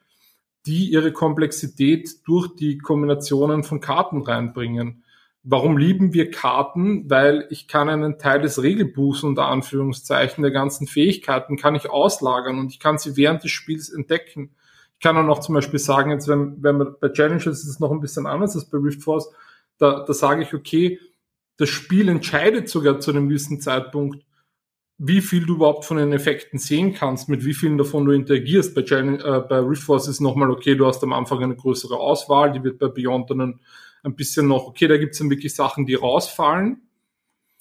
die ihre Komplexität durch die Kombinationen von Karten reinbringen. Warum lieben wir Karten? Weil ich kann einen Teil des Regelbuchs unter Anführungszeichen der ganzen Fähigkeiten kann ich auslagern und ich kann sie während des Spiels entdecken. Ich kann auch noch zum Beispiel sagen, jetzt wenn, wenn man bei Challenges ist es noch ein bisschen anders als bei Rift Force, da, da sage ich, okay, das Spiel entscheidet sogar zu einem gewissen Zeitpunkt, wie viel du überhaupt von den Effekten sehen kannst, mit wie vielen davon du interagierst. Bei, Challenge, äh, bei Rift Force ist nochmal okay, du hast am Anfang eine größere Auswahl, die wird bei Beyond dann ein, ein bisschen noch, okay, da gibt es dann wirklich Sachen, die rausfallen.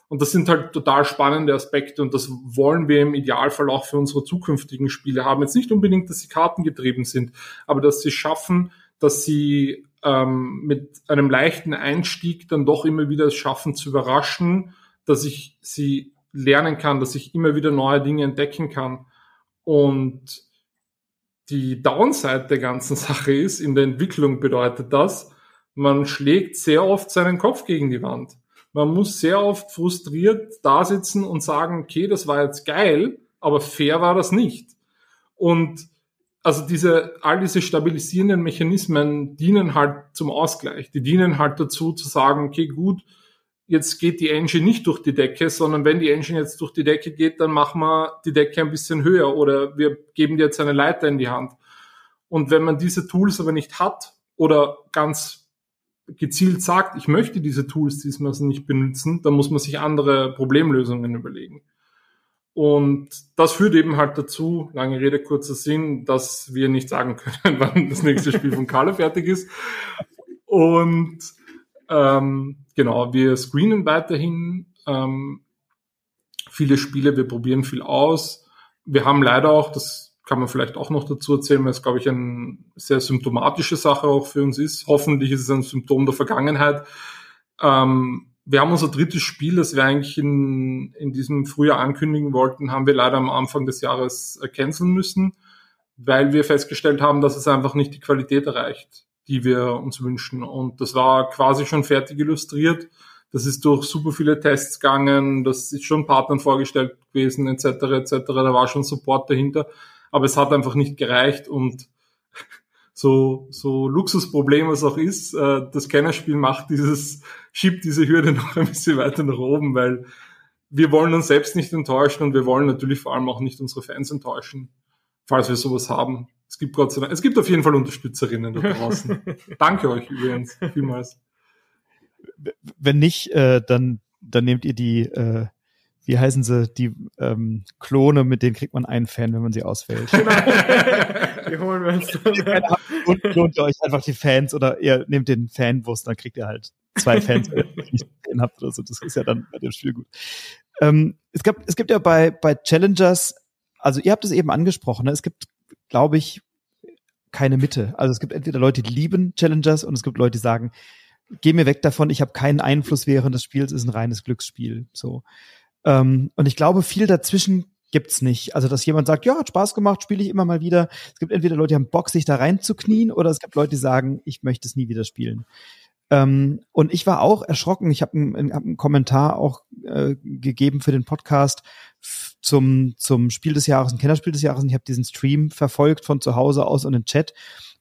Und das sind halt total spannende Aspekte und das wollen wir im Idealfall auch für unsere zukünftigen Spiele haben. Jetzt nicht unbedingt, dass sie kartengetrieben sind, aber dass sie schaffen, dass sie ähm, mit einem leichten Einstieg dann doch immer wieder es schaffen zu überraschen, dass ich sie lernen kann, dass ich immer wieder neue Dinge entdecken kann. Und die Downside der ganzen Sache ist, in der Entwicklung bedeutet das, man schlägt sehr oft seinen Kopf gegen die Wand. Man muss sehr oft frustriert da sitzen und sagen, okay, das war jetzt geil, aber fair war das nicht. Und also diese, all diese stabilisierenden Mechanismen dienen halt zum Ausgleich. Die dienen halt dazu zu sagen, okay, gut, jetzt geht die Engine nicht durch die Decke, sondern wenn die Engine jetzt durch die Decke geht, dann machen wir die Decke ein bisschen höher oder wir geben dir jetzt eine Leiter in die Hand. Und wenn man diese Tools aber nicht hat oder ganz gezielt sagt, ich möchte diese Tools diesmal nicht benutzen, dann muss man sich andere Problemlösungen überlegen. Und das führt eben halt dazu, lange Rede, kurzer Sinn, dass wir nicht sagen können, wann das nächste Spiel von Carlo fertig ist. Und ähm, genau, wir screenen weiterhin ähm, viele Spiele, wir probieren viel aus. Wir haben leider auch, das kann man vielleicht auch noch dazu erzählen, weil es, glaube ich, eine sehr symptomatische Sache auch für uns ist. Hoffentlich ist es ein Symptom der Vergangenheit. Ähm, wir haben unser drittes Spiel, das wir eigentlich in, in diesem Frühjahr ankündigen wollten, haben wir leider am Anfang des Jahres äh, canceln müssen, weil wir festgestellt haben, dass es einfach nicht die Qualität erreicht, die wir uns wünschen. Und das war quasi schon fertig illustriert. Das ist durch super viele Tests gegangen, das ist schon Partnern vorgestellt gewesen, etc. etc. Da war schon Support dahinter, aber es hat einfach nicht gereicht und so, so Luxusproblem es auch ist, äh, das Kennerspiel macht dieses, schiebt diese Hürde noch ein bisschen weiter nach oben, weil wir wollen uns selbst nicht enttäuschen und wir wollen natürlich vor allem auch nicht unsere Fans enttäuschen, falls wir sowas haben. Es gibt Gott sei Dank, es gibt auf jeden Fall Unterstützerinnen da draußen. Danke euch übrigens vielmals. Wenn nicht, äh, dann, dann nehmt ihr die, äh, wie heißen sie, die ähm, Klone, mit denen kriegt man einen Fan, wenn man sie auswählt. Genau. die holen wir uns dann. Und klont ihr euch einfach die Fans oder ihr nehmt den Fanwurst, dann kriegt ihr halt zwei Fans, wenn ihr nicht den habt oder so. Das ist ja dann bei dem Spiel gut. Ähm, es, gibt, es gibt ja bei, bei Challengers, also ihr habt es eben angesprochen, ne? es gibt, glaube ich, keine Mitte. Also es gibt entweder Leute, die lieben Challengers und es gibt Leute, die sagen, geh mir weg davon, ich habe keinen Einfluss während des Spiels, ist ein reines Glücksspiel. So. Ähm, und ich glaube, viel dazwischen gibt's nicht. Also, dass jemand sagt, ja, hat Spaß gemacht, spiele ich immer mal wieder. Es gibt entweder Leute, die haben Bock, sich da reinzuknien, oder es gibt Leute, die sagen, ich möchte es nie wieder spielen. Ähm, und ich war auch erschrocken. Ich habe einen, hab einen Kommentar auch äh, gegeben für den Podcast zum, zum Spiel des Jahres, ein Kennerspiel des Jahres. Und ich habe diesen Stream verfolgt von zu Hause aus und im Chat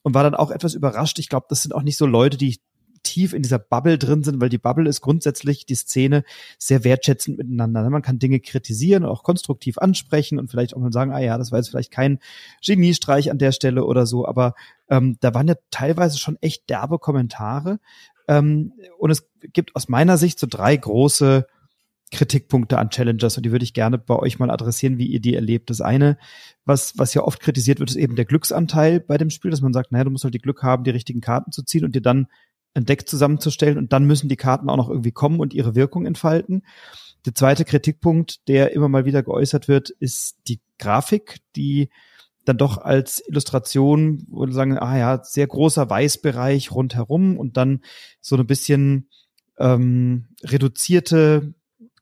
und war dann auch etwas überrascht. Ich glaube, das sind auch nicht so Leute, die ich tief in dieser Bubble drin sind, weil die Bubble ist grundsätzlich die Szene sehr wertschätzend miteinander. Man kann Dinge kritisieren, auch konstruktiv ansprechen und vielleicht auch mal sagen, ah ja, das war jetzt vielleicht kein Geniestreich an der Stelle oder so, aber ähm, da waren ja teilweise schon echt derbe Kommentare. Ähm, und es gibt aus meiner Sicht so drei große Kritikpunkte an Challengers und die würde ich gerne bei euch mal adressieren, wie ihr die erlebt. Das eine, was, was ja oft kritisiert wird, ist eben der Glücksanteil bei dem Spiel, dass man sagt, naja, du musst halt die Glück haben, die richtigen Karten zu ziehen und dir dann ein Deck zusammenzustellen und dann müssen die Karten auch noch irgendwie kommen und ihre Wirkung entfalten. Der zweite Kritikpunkt, der immer mal wieder geäußert wird, ist die Grafik, die dann doch als Illustration, wo wir sagen, ah ja, sehr großer Weißbereich rundherum und dann so ein bisschen ähm, reduzierte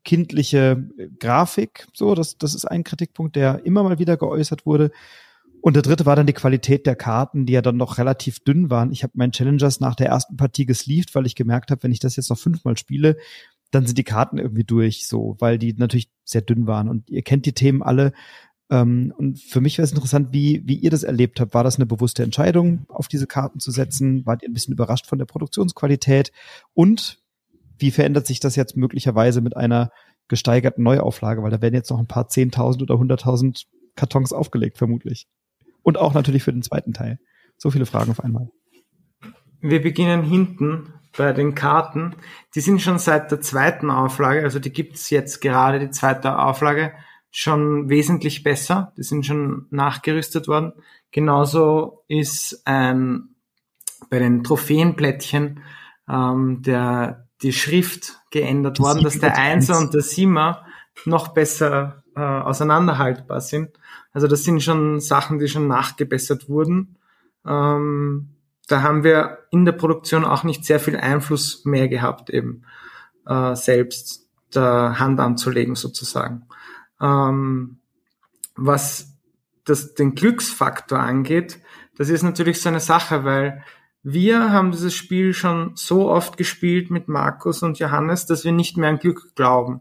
kindliche Grafik. So, das, das ist ein Kritikpunkt, der immer mal wieder geäußert wurde. Und der dritte war dann die Qualität der Karten, die ja dann noch relativ dünn waren. Ich habe meinen Challengers nach der ersten Partie gesleeved, weil ich gemerkt habe, wenn ich das jetzt noch fünfmal spiele, dann sind die Karten irgendwie durch, so, weil die natürlich sehr dünn waren. Und ihr kennt die Themen alle. Ähm, und für mich wäre es interessant, wie, wie ihr das erlebt habt. War das eine bewusste Entscheidung, auf diese Karten zu setzen? Wart ihr ein bisschen überrascht von der Produktionsqualität? Und wie verändert sich das jetzt möglicherweise mit einer gesteigerten Neuauflage? Weil da werden jetzt noch ein paar Zehntausend oder Hunderttausend Kartons aufgelegt, vermutlich und auch natürlich für den zweiten Teil. So viele Fragen auf einmal. Wir beginnen hinten bei den Karten. Die sind schon seit der zweiten Auflage, also die gibt's jetzt gerade, die zweite Auflage, schon wesentlich besser. Die sind schon nachgerüstet worden. Genauso ist ähm, bei den Trophäenplättchen ähm, der, die Schrift geändert worden, dass der Einser und der Siemer noch besser äh, auseinanderhaltbar sind. Also das sind schon Sachen, die schon nachgebessert wurden. Ähm, da haben wir in der Produktion auch nicht sehr viel Einfluss mehr gehabt eben äh, selbst. der Hand anzulegen sozusagen. Ähm, was das, den Glücksfaktor angeht, das ist natürlich so eine Sache, weil wir haben dieses Spiel schon so oft gespielt mit Markus und Johannes, dass wir nicht mehr an Glück glauben,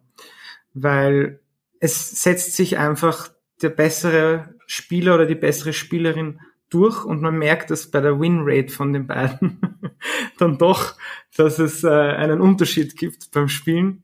weil es setzt sich einfach der bessere Spieler oder die bessere Spielerin durch und man merkt es bei der Winrate von den beiden dann doch, dass es äh, einen Unterschied gibt beim Spielen,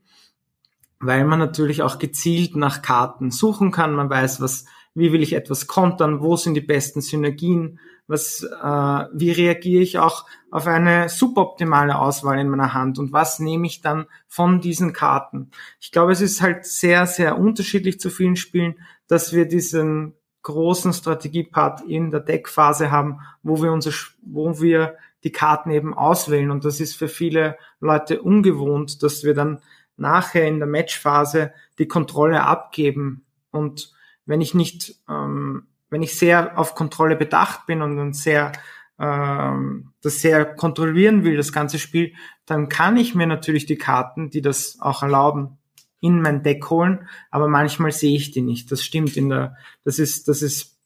weil man natürlich auch gezielt nach Karten suchen kann. Man weiß, was, wie will ich etwas kontern, wo sind die besten Synergien, was, äh, wie reagiere ich auch auf eine suboptimale Auswahl in meiner Hand und was nehme ich dann von diesen Karten. Ich glaube, es ist halt sehr, sehr unterschiedlich zu vielen Spielen, dass wir diesen großen Strategiepart in der Deckphase haben, wo wir unser, wo wir die Karten eben auswählen. Und das ist für viele Leute ungewohnt, dass wir dann nachher in der Matchphase die Kontrolle abgeben. Und wenn ich nicht, ähm, wenn ich sehr auf Kontrolle bedacht bin und dann sehr ähm, das sehr kontrollieren will, das ganze Spiel, dann kann ich mir natürlich die Karten, die das auch erlauben, in mein Deck holen, aber manchmal sehe ich die nicht. Das stimmt in der, das ist, das ist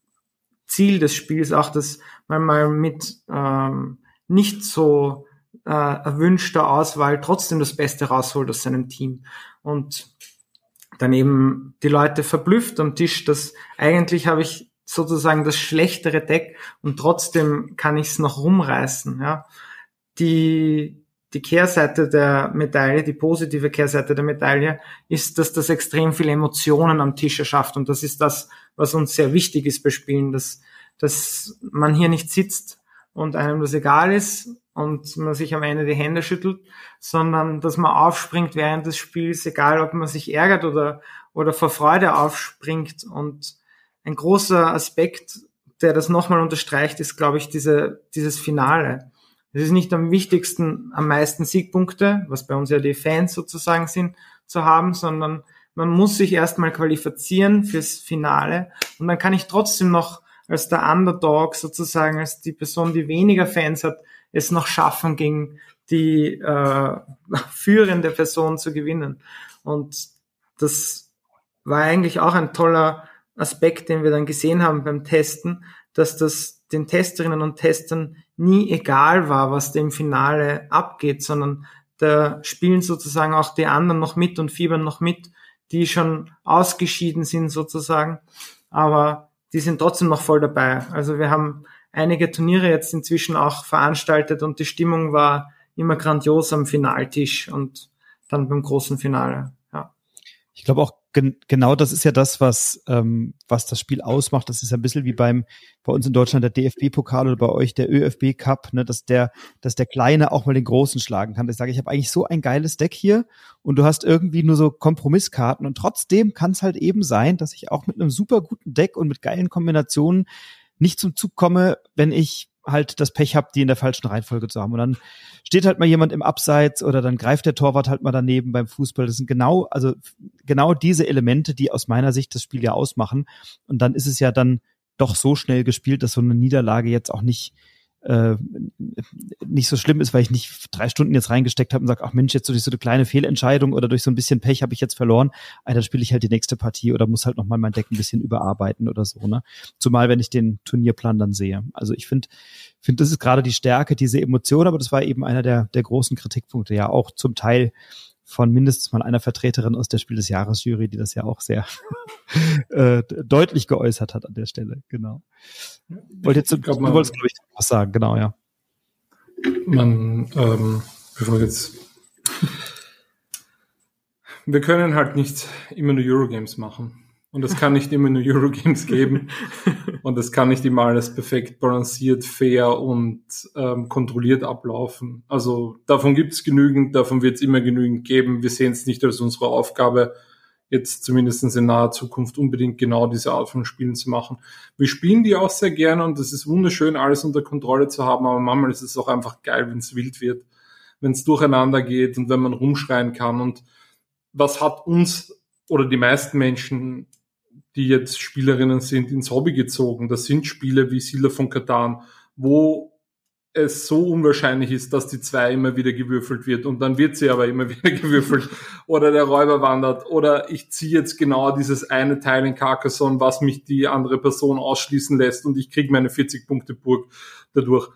Ziel des Spiels auch, dass man mal mit ähm, nicht so äh, erwünschter Auswahl trotzdem das Beste rausholt aus seinem Team. Und dann eben die Leute verblüfft am Tisch, dass eigentlich habe ich sozusagen das schlechtere Deck und trotzdem kann ich es noch rumreißen. Ja. Die, die Kehrseite der Medaille, die positive Kehrseite der Medaille, ist, dass das extrem viele Emotionen am Tisch erschafft. Und das ist das, was uns sehr wichtig ist bei Spielen, dass, dass man hier nicht sitzt und einem das egal ist und man sich am Ende die Hände schüttelt, sondern dass man aufspringt während des Spiels, egal ob man sich ärgert oder, oder vor Freude aufspringt. Und ein großer Aspekt, der das nochmal unterstreicht, ist, glaube ich, diese, dieses Finale es ist nicht am wichtigsten, am meisten Siegpunkte, was bei uns ja die Fans sozusagen sind, zu haben, sondern man muss sich erstmal qualifizieren fürs Finale und dann kann ich trotzdem noch als der Underdog sozusagen, als die Person, die weniger Fans hat, es noch schaffen, gegen die äh, führende Person zu gewinnen. Und das war eigentlich auch ein toller Aspekt, den wir dann gesehen haben beim Testen, dass das den Testerinnen und Testern nie egal war, was dem Finale abgeht, sondern da spielen sozusagen auch die anderen noch mit und fiebern noch mit, die schon ausgeschieden sind sozusagen, aber die sind trotzdem noch voll dabei. Also wir haben einige Turniere jetzt inzwischen auch veranstaltet und die Stimmung war immer grandios am Finaltisch und dann beim großen Finale. Ja. Ich glaube auch gen genau das ist ja das, was, ähm, was das Spiel ausmacht. Das ist ein bisschen wie beim, bei uns in Deutschland der DFB-Pokal oder bei euch der ÖFB-Cup, ne, dass der, dass der Kleine auch mal den Großen schlagen kann. Ich sage, ich habe eigentlich so ein geiles Deck hier und du hast irgendwie nur so Kompromisskarten und trotzdem kann es halt eben sein, dass ich auch mit einem super guten Deck und mit geilen Kombinationen nicht zum Zug komme, wenn ich halt das Pech habt, die in der falschen Reihenfolge zu haben. Und dann steht halt mal jemand im Abseits oder dann greift der Torwart halt mal daneben beim Fußball. Das sind genau, also genau diese Elemente, die aus meiner Sicht das Spiel ja ausmachen. Und dann ist es ja dann doch so schnell gespielt, dass so eine Niederlage jetzt auch nicht äh, nicht so schlimm ist, weil ich nicht drei Stunden jetzt reingesteckt habe und sage, ach Mensch, jetzt durch so eine kleine Fehlentscheidung oder durch so ein bisschen Pech habe ich jetzt verloren, ah, dann spiele ich halt die nächste Partie oder muss halt nochmal mein Deck ein bisschen überarbeiten oder so. Ne? Zumal, wenn ich den Turnierplan dann sehe. Also ich finde, finde, das ist gerade die Stärke, diese Emotion, aber das war eben einer der, der großen Kritikpunkte, ja auch zum Teil von mindestens mal einer Vertreterin aus der Spiel des Jahres Jury, die das ja auch sehr äh, deutlich geäußert hat an der Stelle. Genau. Wollt jetzt, glaub, du wolltest, glaube ich, was sagen, genau, ja. Man, ähm, bevor jetzt. Wir können halt nicht immer nur Eurogames machen. Und es kann nicht immer nur Eurogames geben. und es kann nicht immer alles perfekt balanciert, fair und ähm, kontrolliert ablaufen. Also davon gibt es genügend, davon wird es immer genügend geben. Wir sehen es nicht als unsere Aufgabe, jetzt zumindest in naher Zukunft unbedingt genau diese Art von Spielen zu machen. Wir spielen die auch sehr gerne und es ist wunderschön, alles unter Kontrolle zu haben, aber manchmal ist es auch einfach geil, wenn es wild wird, wenn es durcheinander geht und wenn man rumschreien kann. Und was hat uns oder die meisten Menschen die jetzt Spielerinnen sind, ins Hobby gezogen. Das sind Spiele wie Siedler von Katan, wo es so unwahrscheinlich ist, dass die zwei immer wieder gewürfelt wird und dann wird sie aber immer wieder gewürfelt oder der Räuber wandert oder ich ziehe jetzt genau dieses eine Teil in Carcassonne, was mich die andere Person ausschließen lässt und ich kriege meine 40 Punkte Burg dadurch.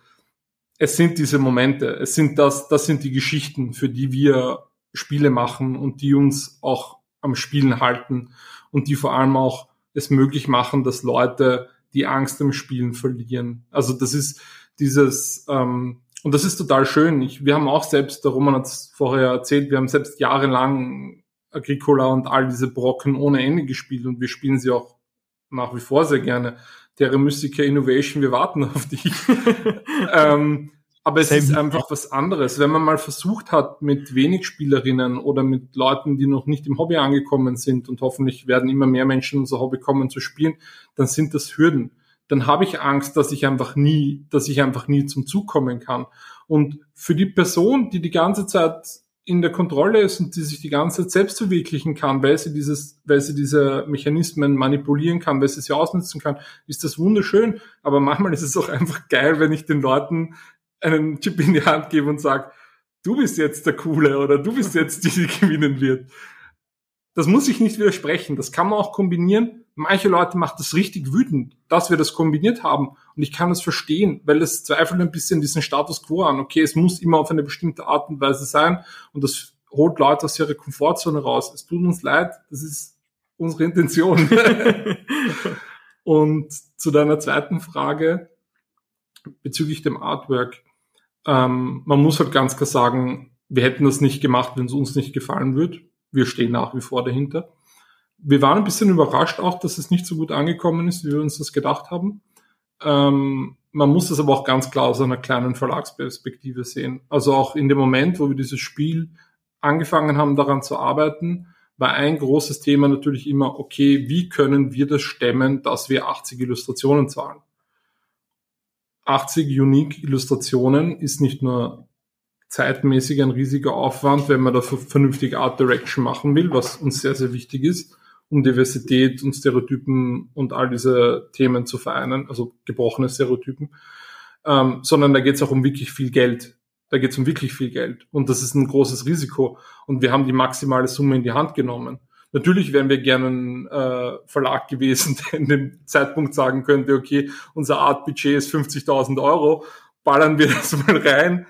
Es sind diese Momente, es sind das, das sind die Geschichten, für die wir Spiele machen und die uns auch am Spielen halten und die vor allem auch es möglich machen, dass Leute die Angst am Spielen verlieren. Also das ist dieses, ähm, und das ist total schön. Ich, wir haben auch selbst, der Roman hat es vorher erzählt, wir haben selbst jahrelang Agricola und all diese Brocken ohne Ende gespielt und wir spielen sie auch nach wie vor sehr gerne. Terra Mystica Innovation, wir warten auf dich. ähm, aber es Same. ist einfach was anderes. Wenn man mal versucht hat, mit wenig Spielerinnen oder mit Leuten, die noch nicht im Hobby angekommen sind und hoffentlich werden immer mehr Menschen in unser Hobby kommen zu spielen, dann sind das Hürden. Dann habe ich Angst, dass ich einfach nie, dass ich einfach nie zum Zug kommen kann. Und für die Person, die die ganze Zeit in der Kontrolle ist und die sich die ganze Zeit selbst verwirklichen kann, weil sie dieses, weil sie diese Mechanismen manipulieren kann, weil sie sie ausnutzen kann, ist das wunderschön. Aber manchmal ist es auch einfach geil, wenn ich den Leuten einen Chip in die Hand gebe und sage, du bist jetzt der Coole oder du bist jetzt die, die gewinnen wird. Das muss ich nicht widersprechen. Das kann man auch kombinieren. Manche Leute macht das richtig wütend, dass wir das kombiniert haben. Und ich kann das verstehen, weil es zweifelt ein bisschen diesen Status quo an. Okay, es muss immer auf eine bestimmte Art und Weise sein. Und das holt Leute aus ihrer Komfortzone raus. Es tut uns leid. Das ist unsere Intention. und zu deiner zweiten Frage bezüglich dem Artwork. Ähm, man muss halt ganz klar sagen, wir hätten das nicht gemacht, wenn es uns nicht gefallen würde. Wir stehen nach wie vor dahinter. Wir waren ein bisschen überrascht auch, dass es nicht so gut angekommen ist, wie wir uns das gedacht haben. Ähm, man muss das aber auch ganz klar aus einer kleinen Verlagsperspektive sehen. Also auch in dem Moment, wo wir dieses Spiel angefangen haben, daran zu arbeiten, war ein großes Thema natürlich immer, okay, wie können wir das stemmen, dass wir 80 Illustrationen zahlen? 80 Unique Illustrationen ist nicht nur zeitmäßig ein riesiger Aufwand, wenn man da vernünftig Art Direction machen will, was uns sehr, sehr wichtig ist, um Diversität und Stereotypen und all diese Themen zu vereinen, also gebrochene Stereotypen, ähm, sondern da geht es auch um wirklich viel Geld. Da geht es um wirklich viel Geld. Und das ist ein großes Risiko. Und wir haben die maximale Summe in die Hand genommen. Natürlich wären wir gerne ein äh, Verlag gewesen, der in dem Zeitpunkt sagen könnte, okay, unser Artbudget ist 50.000 Euro, ballern wir das mal rein.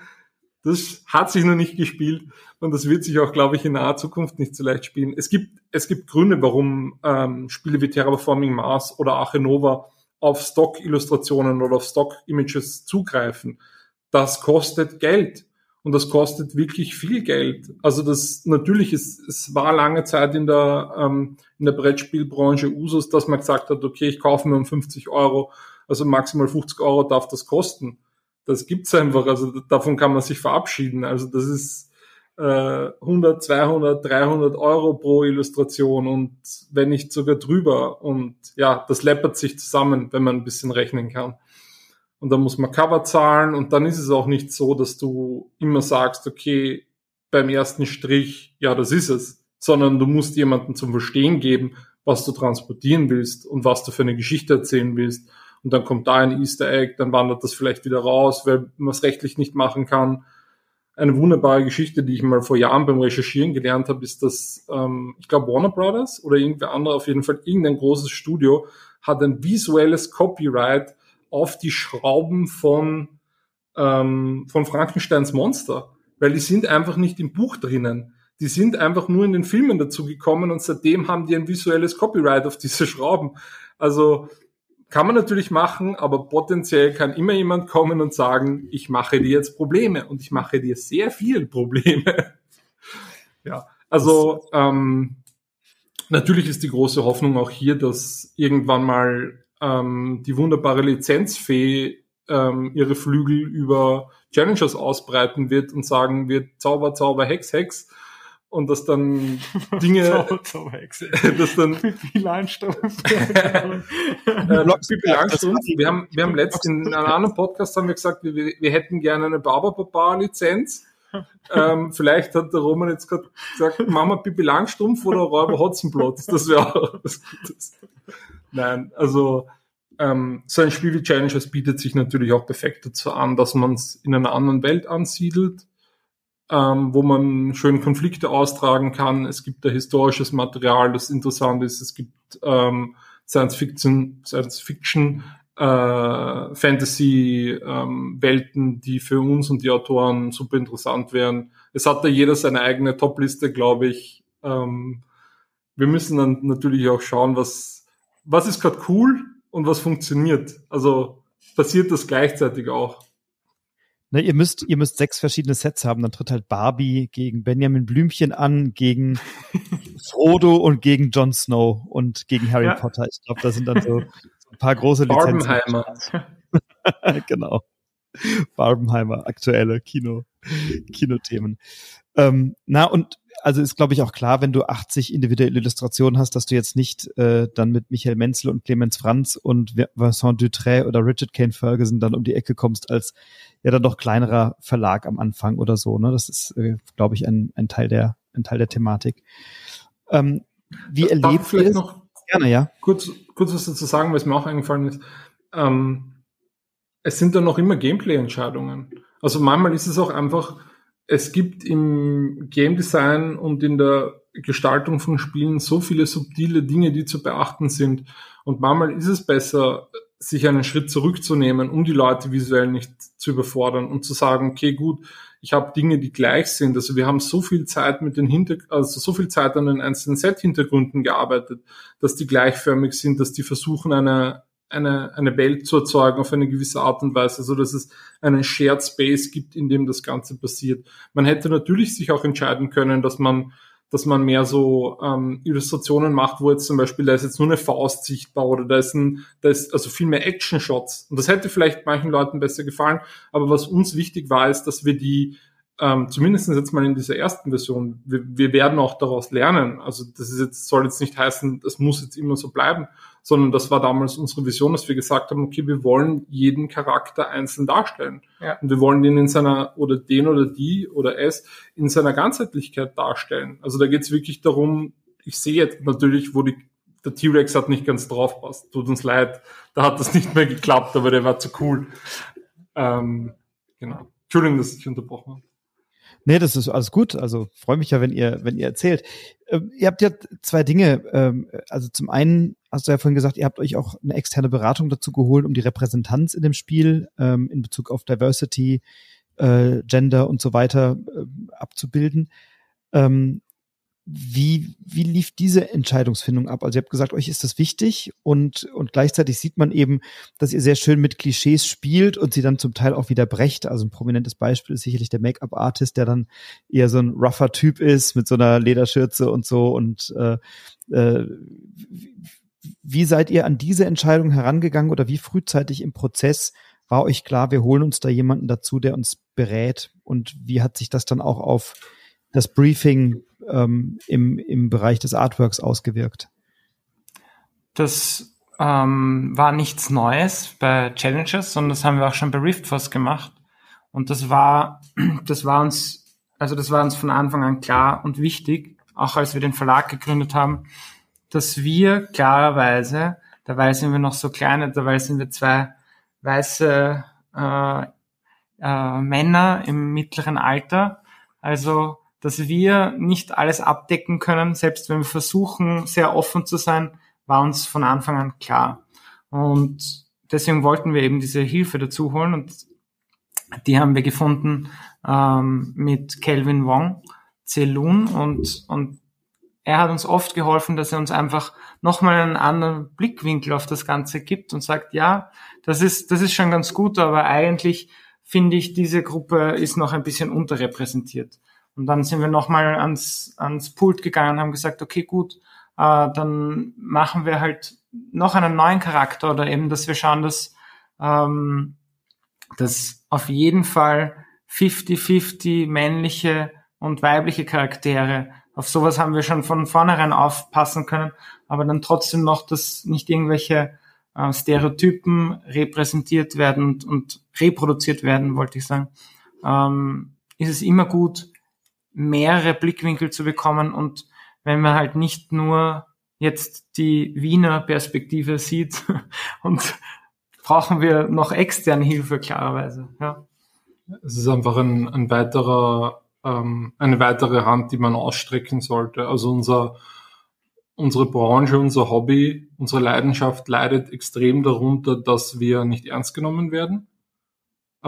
Das hat sich noch nicht gespielt und das wird sich auch, glaube ich, in naher Zukunft nicht so leicht spielen. Es gibt, es gibt Gründe, warum ähm, Spiele wie Terraforming Mars oder Archenova auf Stock-Illustrationen oder auf Stock-Images zugreifen. Das kostet Geld. Und das kostet wirklich viel Geld. Also das natürlich ist, es war lange Zeit in der, ähm, in der Brettspielbranche Usus, dass man gesagt hat, okay, ich kaufe mir um 50 Euro, also maximal 50 Euro darf das kosten. Das gibt's einfach, also davon kann man sich verabschieden. Also das ist äh, 100, 200, 300 Euro pro Illustration und wenn nicht sogar drüber. Und ja, das läppert sich zusammen, wenn man ein bisschen rechnen kann und dann muss man Cover zahlen und dann ist es auch nicht so, dass du immer sagst, okay, beim ersten Strich, ja, das ist es, sondern du musst jemanden zum Verstehen geben, was du transportieren willst und was du für eine Geschichte erzählen willst. Und dann kommt da ein Easter Egg, dann wandert das vielleicht wieder raus, weil man es rechtlich nicht machen kann. Eine wunderbare Geschichte, die ich mal vor Jahren beim Recherchieren gelernt habe, ist, dass ähm, ich glaube Warner Brothers oder irgendwer andere, auf jeden Fall irgendein großes Studio, hat ein visuelles Copyright auf die Schrauben von, ähm, von Frankensteins Monster, weil die sind einfach nicht im Buch drinnen. Die sind einfach nur in den Filmen dazu gekommen und seitdem haben die ein visuelles Copyright auf diese Schrauben. Also kann man natürlich machen, aber potenziell kann immer jemand kommen und sagen, ich mache dir jetzt Probleme und ich mache dir sehr viele Probleme. ja, also ähm, natürlich ist die große Hoffnung auch hier, dass irgendwann mal ähm, die wunderbare Lizenzfee ähm, ihre Flügel über Challengers ausbreiten wird und sagen wird, Zauber, Zauber, Hex, Hex. Und dass dann Dinge, Zauber, Hex, dass dann Pippi Langstrumpf. äh, Pippi Langstrumpf. Wir haben, wir haben letztens in einem anderen Podcast haben wir gesagt, wir, wir hätten gerne eine Barbapapa Lizenz. ähm, vielleicht hat der Roman jetzt gerade gesagt, Mama Pippi Langstrumpf oder Räuber Hotzenplotz. Das wäre auch was Gutes. Nein, also ähm, so ein Spiel wie Challengers bietet sich natürlich auch perfekt dazu an, dass man es in einer anderen Welt ansiedelt, ähm, wo man schön Konflikte austragen kann. Es gibt da historisches Material, das interessant ist. Es gibt ähm, Science Fiction, Science Fiction, äh, Fantasy ähm, Welten, die für uns und die Autoren super interessant wären. Es hat da jeder seine eigene Top-Liste, glaube ich. Ähm, wir müssen dann natürlich auch schauen, was was ist gerade cool und was funktioniert. Also passiert das gleichzeitig auch. Ne, ihr müsst, ihr müsst sechs verschiedene Sets haben. Dann tritt halt Barbie gegen Benjamin Blümchen an, gegen Frodo und gegen Jon Snow und gegen Harry ja. Potter. Ich glaube, da sind dann so, so ein paar große Lizenzen. Genau. Barbenheimer, aktuelle Kino, Kinothemen. Ähm, na, und also ist, glaube ich, auch klar, wenn du 80 individuelle Illustrationen hast, dass du jetzt nicht äh, dann mit Michael Menzel und Clemens Franz und Vincent Dutray oder Richard Kane Ferguson dann um die Ecke kommst als ja dann doch kleinerer Verlag am Anfang oder so. Ne? Das ist, äh, glaube ich, ein, ein Teil der ein Teil der Thematik. Ähm, wie erlebt ihr vielleicht noch gerne, ja? Kurz, kurz was dazu sagen, was mir auch eingefallen ist. Ähm, es sind dann noch immer Gameplay-Entscheidungen. Also manchmal ist es auch einfach es gibt im Game Design und in der Gestaltung von Spielen so viele subtile Dinge, die zu beachten sind. Und manchmal ist es besser, sich einen Schritt zurückzunehmen, um die Leute visuell nicht zu überfordern und zu sagen, okay, gut, ich habe Dinge, die gleich sind. Also wir haben so viel Zeit mit den Hinter also so viel Zeit an den einzelnen Set-Hintergründen gearbeitet, dass die gleichförmig sind, dass die versuchen, eine, eine, eine Welt zu erzeugen auf eine gewisse Art und Weise, so dass es einen Shared Space gibt, in dem das Ganze passiert. Man hätte natürlich sich auch entscheiden können, dass man dass man mehr so ähm, Illustrationen macht, wo jetzt zum Beispiel, da ist jetzt nur eine Faust sichtbar oder da ist ein, da ist also viel mehr Action-Shots. Und das hätte vielleicht manchen Leuten besser gefallen. Aber was uns wichtig war, ist, dass wir die ähm, zumindest jetzt mal in dieser ersten Version, wir, wir werden auch daraus lernen. Also das ist jetzt, soll jetzt nicht heißen, das muss jetzt immer so bleiben, sondern das war damals unsere Vision, dass wir gesagt haben, okay, wir wollen jeden Charakter einzeln darstellen. Ja. Und wir wollen den in seiner, oder den oder die oder es in seiner Ganzheitlichkeit darstellen. Also da geht es wirklich darum, ich sehe jetzt natürlich, wo die, der T-Rex hat nicht ganz drauf passt. Tut uns leid, da hat das nicht mehr geklappt, aber der war zu cool. Ähm, genau. Entschuldigung, dass ich unterbrochen habe. Nee, das ist alles gut. Also freue mich ja, wenn ihr, wenn ihr erzählt. Ähm, ihr habt ja zwei Dinge. Ähm, also zum einen hast du ja vorhin gesagt, ihr habt euch auch eine externe Beratung dazu geholt, um die Repräsentanz in dem Spiel ähm, in Bezug auf Diversity, äh, Gender und so weiter äh, abzubilden. Ähm, wie, wie lief diese Entscheidungsfindung ab? Also ihr habt gesagt, euch ist das wichtig und, und gleichzeitig sieht man eben, dass ihr sehr schön mit Klischees spielt und sie dann zum Teil auch wieder brecht. Also ein prominentes Beispiel ist sicherlich der Make-up-Artist, der dann eher so ein rougher Typ ist mit so einer Lederschürze und so. Und äh, äh, wie seid ihr an diese Entscheidung herangegangen oder wie frühzeitig im Prozess war euch klar, wir holen uns da jemanden dazu, der uns berät? Und wie hat sich das dann auch auf das Briefing ähm, im, im Bereich des Artworks ausgewirkt? Das ähm, war nichts Neues bei Challenges, sondern das haben wir auch schon bei Riftforce gemacht. Und das war, das war uns, also das war uns von Anfang an klar und wichtig, auch als wir den Verlag gegründet haben, dass wir klarerweise, dabei sind wir noch so kleine, dabei sind wir zwei weiße äh, äh, Männer im mittleren Alter, also dass wir nicht alles abdecken können, selbst wenn wir versuchen, sehr offen zu sein, war uns von Anfang an klar. Und deswegen wollten wir eben diese Hilfe dazu holen und die haben wir gefunden ähm, mit Kelvin Wong, Zelun und, und er hat uns oft geholfen, dass er uns einfach nochmal einen anderen Blickwinkel auf das Ganze gibt und sagt, ja, das ist, das ist schon ganz gut, aber eigentlich finde ich, diese Gruppe ist noch ein bisschen unterrepräsentiert. Und dann sind wir nochmal ans, ans Pult gegangen und haben gesagt, okay, gut, äh, dann machen wir halt noch einen neuen Charakter oder eben, dass wir schauen, dass, ähm, dass auf jeden Fall 50-50 männliche und weibliche Charaktere, auf sowas haben wir schon von vornherein aufpassen können, aber dann trotzdem noch, dass nicht irgendwelche äh, Stereotypen repräsentiert werden und, und reproduziert werden, wollte ich sagen, ähm, ist es immer gut, mehrere Blickwinkel zu bekommen und wenn wir halt nicht nur jetzt die Wiener Perspektive sieht und brauchen wir noch externe Hilfe klarerweise. Ja. Es ist einfach ein, ein weiterer, ähm, eine weitere Hand, die man ausstrecken sollte. Also unser, unsere Branche, unser Hobby, unsere Leidenschaft leidet extrem darunter, dass wir nicht ernst genommen werden.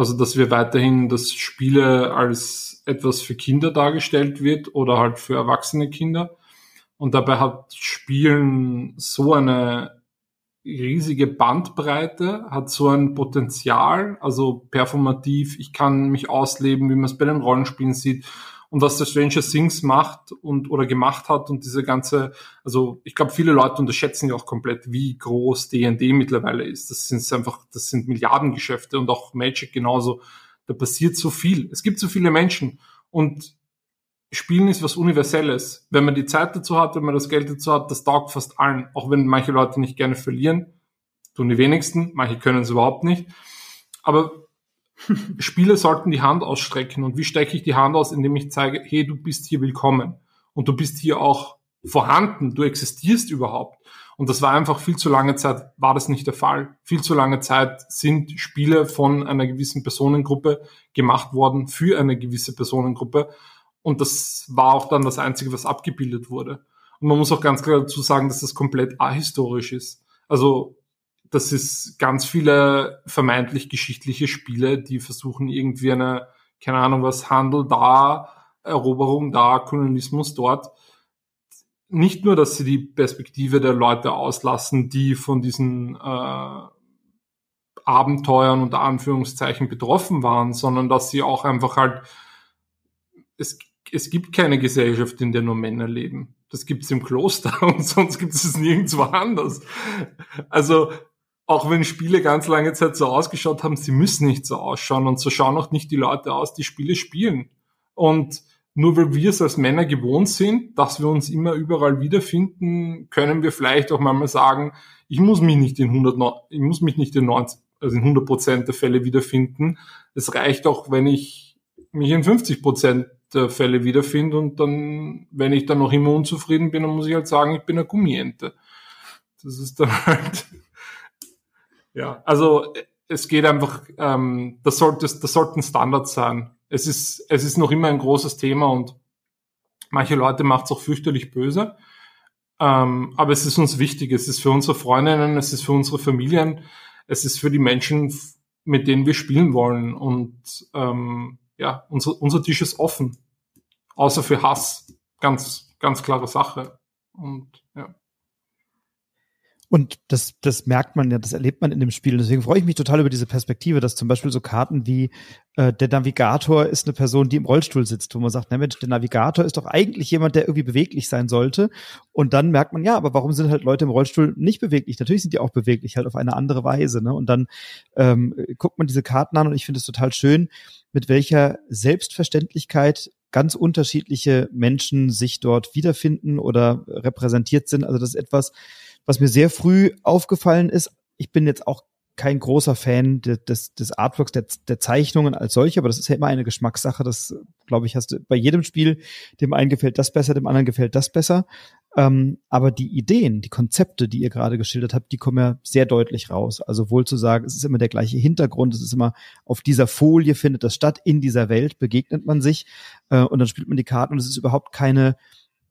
Also, dass wir weiterhin, dass Spiele als etwas für Kinder dargestellt wird oder halt für erwachsene Kinder. Und dabei hat Spielen so eine riesige Bandbreite, hat so ein Potenzial, also performativ, ich kann mich ausleben, wie man es bei den Rollenspielen sieht und was der Stranger Things macht und oder gemacht hat und diese ganze, also ich glaube, viele Leute unterschätzen ja auch komplett, wie groß D&D mittlerweile ist. Das sind einfach, das sind Milliardengeschäfte und auch Magic genauso. Da passiert so viel. Es gibt so viele Menschen und Spielen ist was Universelles. Wenn man die Zeit dazu hat, wenn man das Geld dazu hat, das taugt fast allen. Auch wenn manche Leute nicht gerne verlieren, tun die wenigsten, manche können es überhaupt nicht. Aber Spieler sollten die Hand ausstrecken. Und wie strecke ich die Hand aus, indem ich zeige, hey, du bist hier willkommen. Und du bist hier auch vorhanden. Du existierst überhaupt. Und das war einfach viel zu lange Zeit, war das nicht der Fall. Viel zu lange Zeit sind Spiele von einer gewissen Personengruppe gemacht worden für eine gewisse Personengruppe. Und das war auch dann das Einzige, was abgebildet wurde. Und man muss auch ganz klar dazu sagen, dass das komplett ahistorisch ist. Also das ist ganz viele vermeintlich geschichtliche Spiele, die versuchen irgendwie eine, keine Ahnung was, Handel da, Eroberung da, Kolonialismus dort. Nicht nur, dass sie die Perspektive der Leute auslassen, die von diesen äh, Abenteuern unter Anführungszeichen betroffen waren, sondern dass sie auch einfach halt, es, es gibt keine Gesellschaft, in der nur Männer leben. Das gibt's im Kloster und sonst gibt es nirgendwo anders. Also auch wenn Spiele ganz lange Zeit so ausgeschaut haben, sie müssen nicht so ausschauen und so schauen auch nicht die Leute aus, die Spiele spielen. Und nur weil wir es als Männer gewohnt sind, dass wir uns immer überall wiederfinden, können wir vielleicht auch manchmal sagen, ich muss mich nicht in 100, ich muss mich nicht in 90, also in 100 Prozent der Fälle wiederfinden. Es reicht auch, wenn ich mich in 50 Prozent der Fälle wiederfinde und dann, wenn ich dann noch immer unzufrieden bin, dann muss ich halt sagen, ich bin eine Gummiente. Das ist dann halt, ja, also es geht einfach, ähm, das sollte, das sollten Standards sein. Es ist, es ist noch immer ein großes Thema und manche Leute macht es auch fürchterlich böse. Ähm, aber es ist uns wichtig. Es ist für unsere Freundinnen, es ist für unsere Familien, es ist für die Menschen, mit denen wir spielen wollen. Und ähm, ja, unser, unser Tisch ist offen. Außer für Hass. Ganz, ganz klare Sache. Und. Und das, das merkt man ja, das erlebt man in dem Spiel. Und deswegen freue ich mich total über diese Perspektive, dass zum Beispiel so Karten wie äh, der Navigator ist eine Person, die im Rollstuhl sitzt, wo man sagt, na Mensch, der Navigator ist doch eigentlich jemand, der irgendwie beweglich sein sollte. Und dann merkt man, ja, aber warum sind halt Leute im Rollstuhl nicht beweglich? Natürlich sind die auch beweglich, halt auf eine andere Weise. Ne? Und dann ähm, guckt man diese Karten an und ich finde es total schön, mit welcher Selbstverständlichkeit ganz unterschiedliche Menschen sich dort wiederfinden oder repräsentiert sind. Also das ist etwas, was mir sehr früh aufgefallen ist, ich bin jetzt auch kein großer Fan des, des Artworks, der, der Zeichnungen als solche, aber das ist ja immer eine Geschmackssache. Das, glaube ich, hast du bei jedem Spiel, dem einen gefällt das besser, dem anderen gefällt das besser. Ähm, aber die Ideen, die Konzepte, die ihr gerade geschildert habt, die kommen ja sehr deutlich raus. Also wohl zu sagen, es ist immer der gleiche Hintergrund, es ist immer auf dieser Folie findet das statt, in dieser Welt begegnet man sich äh, und dann spielt man die Karten und es ist überhaupt keine,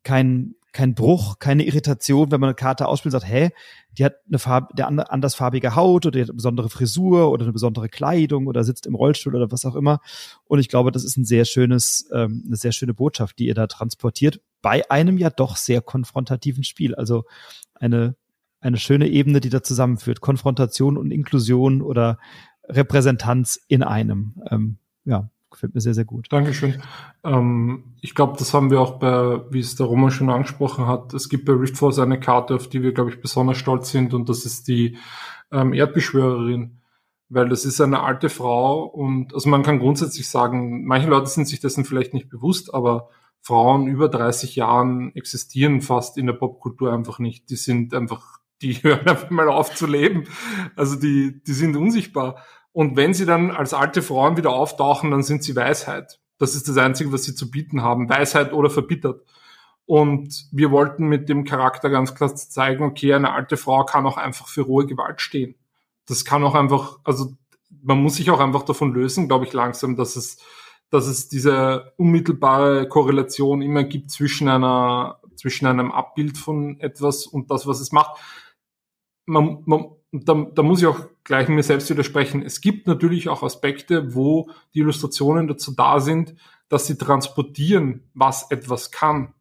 kein, kein Bruch, keine Irritation, wenn man eine Karte ausspielt und sagt, hä, die hat eine Farbe, der andersfarbige Haut oder die hat eine besondere Frisur oder eine besondere Kleidung oder sitzt im Rollstuhl oder was auch immer. Und ich glaube, das ist ein sehr schönes, ähm, eine sehr schöne Botschaft, die ihr da transportiert bei einem ja doch sehr konfrontativen Spiel. Also eine, eine schöne Ebene, die da zusammenführt. Konfrontation und Inklusion oder Repräsentanz in einem. Ähm, ja, gefällt mir sehr, sehr gut. Dankeschön. Ähm, ich glaube, das haben wir auch bei, wie es der Roman schon angesprochen hat, es gibt bei Riftforce eine Karte, auf die wir, glaube ich, besonders stolz sind und das ist die ähm, Erdbeschwörerin. Weil das ist eine alte Frau und also man kann grundsätzlich sagen, manche Leute sind sich dessen vielleicht nicht bewusst, aber Frauen über 30 Jahren existieren fast in der Popkultur einfach nicht. Die sind einfach, die hören einfach mal auf zu leben. Also die, die sind unsichtbar. Und wenn sie dann als alte Frauen wieder auftauchen, dann sind sie Weisheit. Das ist das Einzige, was sie zu bieten haben. Weisheit oder verbittert. Und wir wollten mit dem Charakter ganz klar zeigen, okay, eine alte Frau kann auch einfach für rohe Gewalt stehen. Das kann auch einfach, also man muss sich auch einfach davon lösen, glaube ich, langsam, dass es, dass es diese unmittelbare Korrelation immer gibt zwischen einer, zwischen einem Abbild von etwas und das, was es macht. Man, man, da, da muss ich auch gleich mir selbst widersprechen. Es gibt natürlich auch Aspekte, wo die Illustrationen dazu da sind, dass sie transportieren, was etwas kann.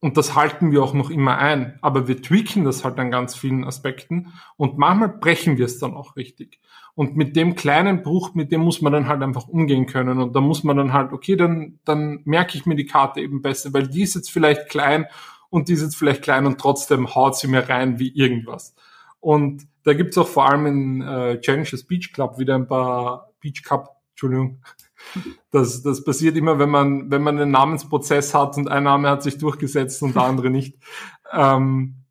Und das halten wir auch noch immer ein. Aber wir tweaken das halt an ganz vielen Aspekten. Und manchmal brechen wir es dann auch richtig. Und mit dem kleinen Bruch, mit dem muss man dann halt einfach umgehen können. Und da muss man dann halt, okay, dann, dann merke ich mir die Karte eben besser, weil die ist jetzt vielleicht klein und die ist jetzt vielleicht klein und trotzdem haut sie mir rein wie irgendwas. Und da gibt's auch vor allem in äh, Challenges Beach Club wieder ein paar Beach Cup, Entschuldigung, das, das passiert immer, wenn man, wenn man einen Namensprozess hat und ein Name hat sich durchgesetzt und der andere nicht. Ähm,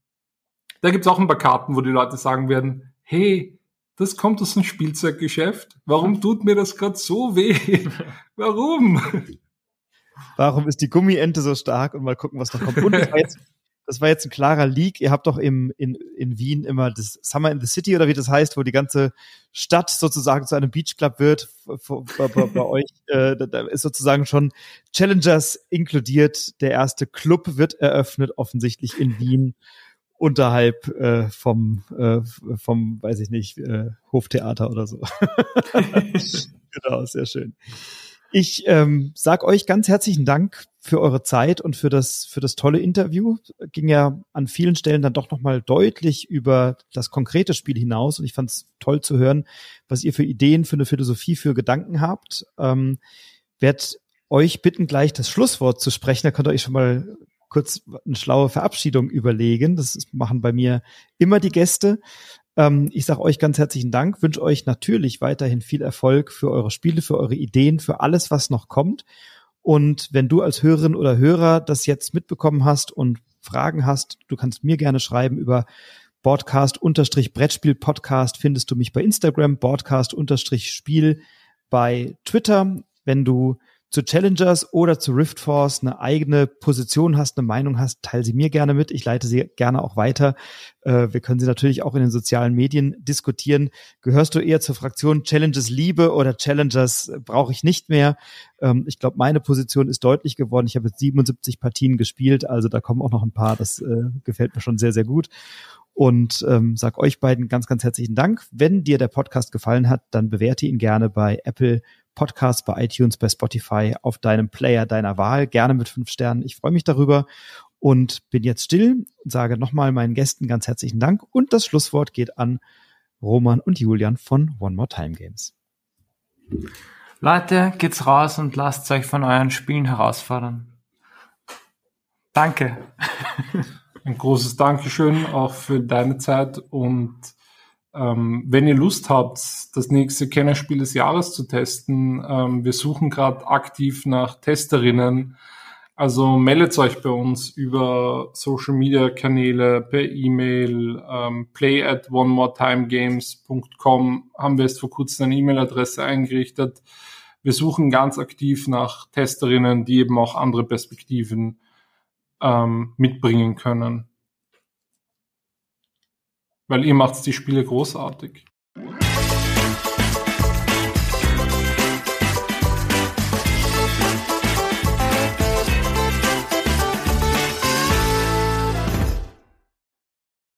da gibt's auch ein paar Karten, wo die Leute sagen werden, hey, das kommt aus einem Spielzeuggeschäft. Warum tut mir das gerade so weh? Warum? Warum ist die Gummiente so stark? Und mal gucken, was noch kommt. Und das war jetzt das war jetzt ein klarer Leak. Ihr habt doch im, in, in Wien immer das Summer in the City oder wie das heißt, wo die ganze Stadt sozusagen zu einem Beach Club wird. Bei, bei, bei euch äh, da ist sozusagen schon Challengers inkludiert. Der erste Club wird eröffnet, offensichtlich in Wien unterhalb äh, vom, äh, vom, weiß ich nicht, äh, Hoftheater oder so. genau, sehr schön. Ich ähm, sag euch ganz herzlichen Dank für eure Zeit und für das für das tolle Interview. Ging ja an vielen Stellen dann doch noch mal deutlich über das konkrete Spiel hinaus und ich fand es toll zu hören, was ihr für Ideen, für eine Philosophie, für Gedanken habt. Ähm, werd euch bitten, gleich das Schlusswort zu sprechen. Da könnt ihr euch schon mal kurz eine schlaue Verabschiedung überlegen. Das machen bei mir immer die Gäste. Ähm, ich sage euch ganz herzlichen Dank, wünsche euch natürlich weiterhin viel Erfolg für eure Spiele, für eure Ideen, für alles, was noch kommt. Und wenn du als Hörerin oder Hörer das jetzt mitbekommen hast und Fragen hast, du kannst mir gerne schreiben über Broadcast-Brettspiel-Podcast findest du mich bei Instagram, Broadcast-Spiel bei Twitter. Wenn du zu Challengers oder zu Rift Force eine eigene Position hast, eine Meinung hast, teile sie mir gerne mit. Ich leite sie gerne auch weiter. Äh, wir können sie natürlich auch in den sozialen Medien diskutieren. Gehörst du eher zur Fraktion Challenges Liebe oder Challengers brauche ich nicht mehr? Ähm, ich glaube, meine Position ist deutlich geworden. Ich habe jetzt 77 Partien gespielt, also da kommen auch noch ein paar. Das äh, gefällt mir schon sehr, sehr gut und ähm, sag euch beiden ganz, ganz herzlichen Dank. Wenn dir der Podcast gefallen hat, dann bewerte ihn gerne bei Apple Podcast bei iTunes, bei Spotify, auf deinem Player deiner Wahl, gerne mit fünf Sternen. Ich freue mich darüber und bin jetzt still und sage nochmal meinen Gästen ganz herzlichen Dank und das Schlusswort geht an Roman und Julian von One More Time Games. Leute, geht's raus und lasst euch von euren Spielen herausfordern. Danke. Ein großes Dankeschön auch für deine Zeit und ähm, wenn ihr Lust habt, das nächste Kennerspiel des Jahres zu testen, ähm, wir suchen gerade aktiv nach Testerinnen. Also meldet euch bei uns über Social Media Kanäle, per E-Mail, ähm, play at onemoretimegames.com haben wir jetzt vor kurzem eine E-Mail-Adresse eingerichtet. Wir suchen ganz aktiv nach Testerinnen, die eben auch andere Perspektiven ähm, mitbringen können weil ihr macht die Spiele großartig.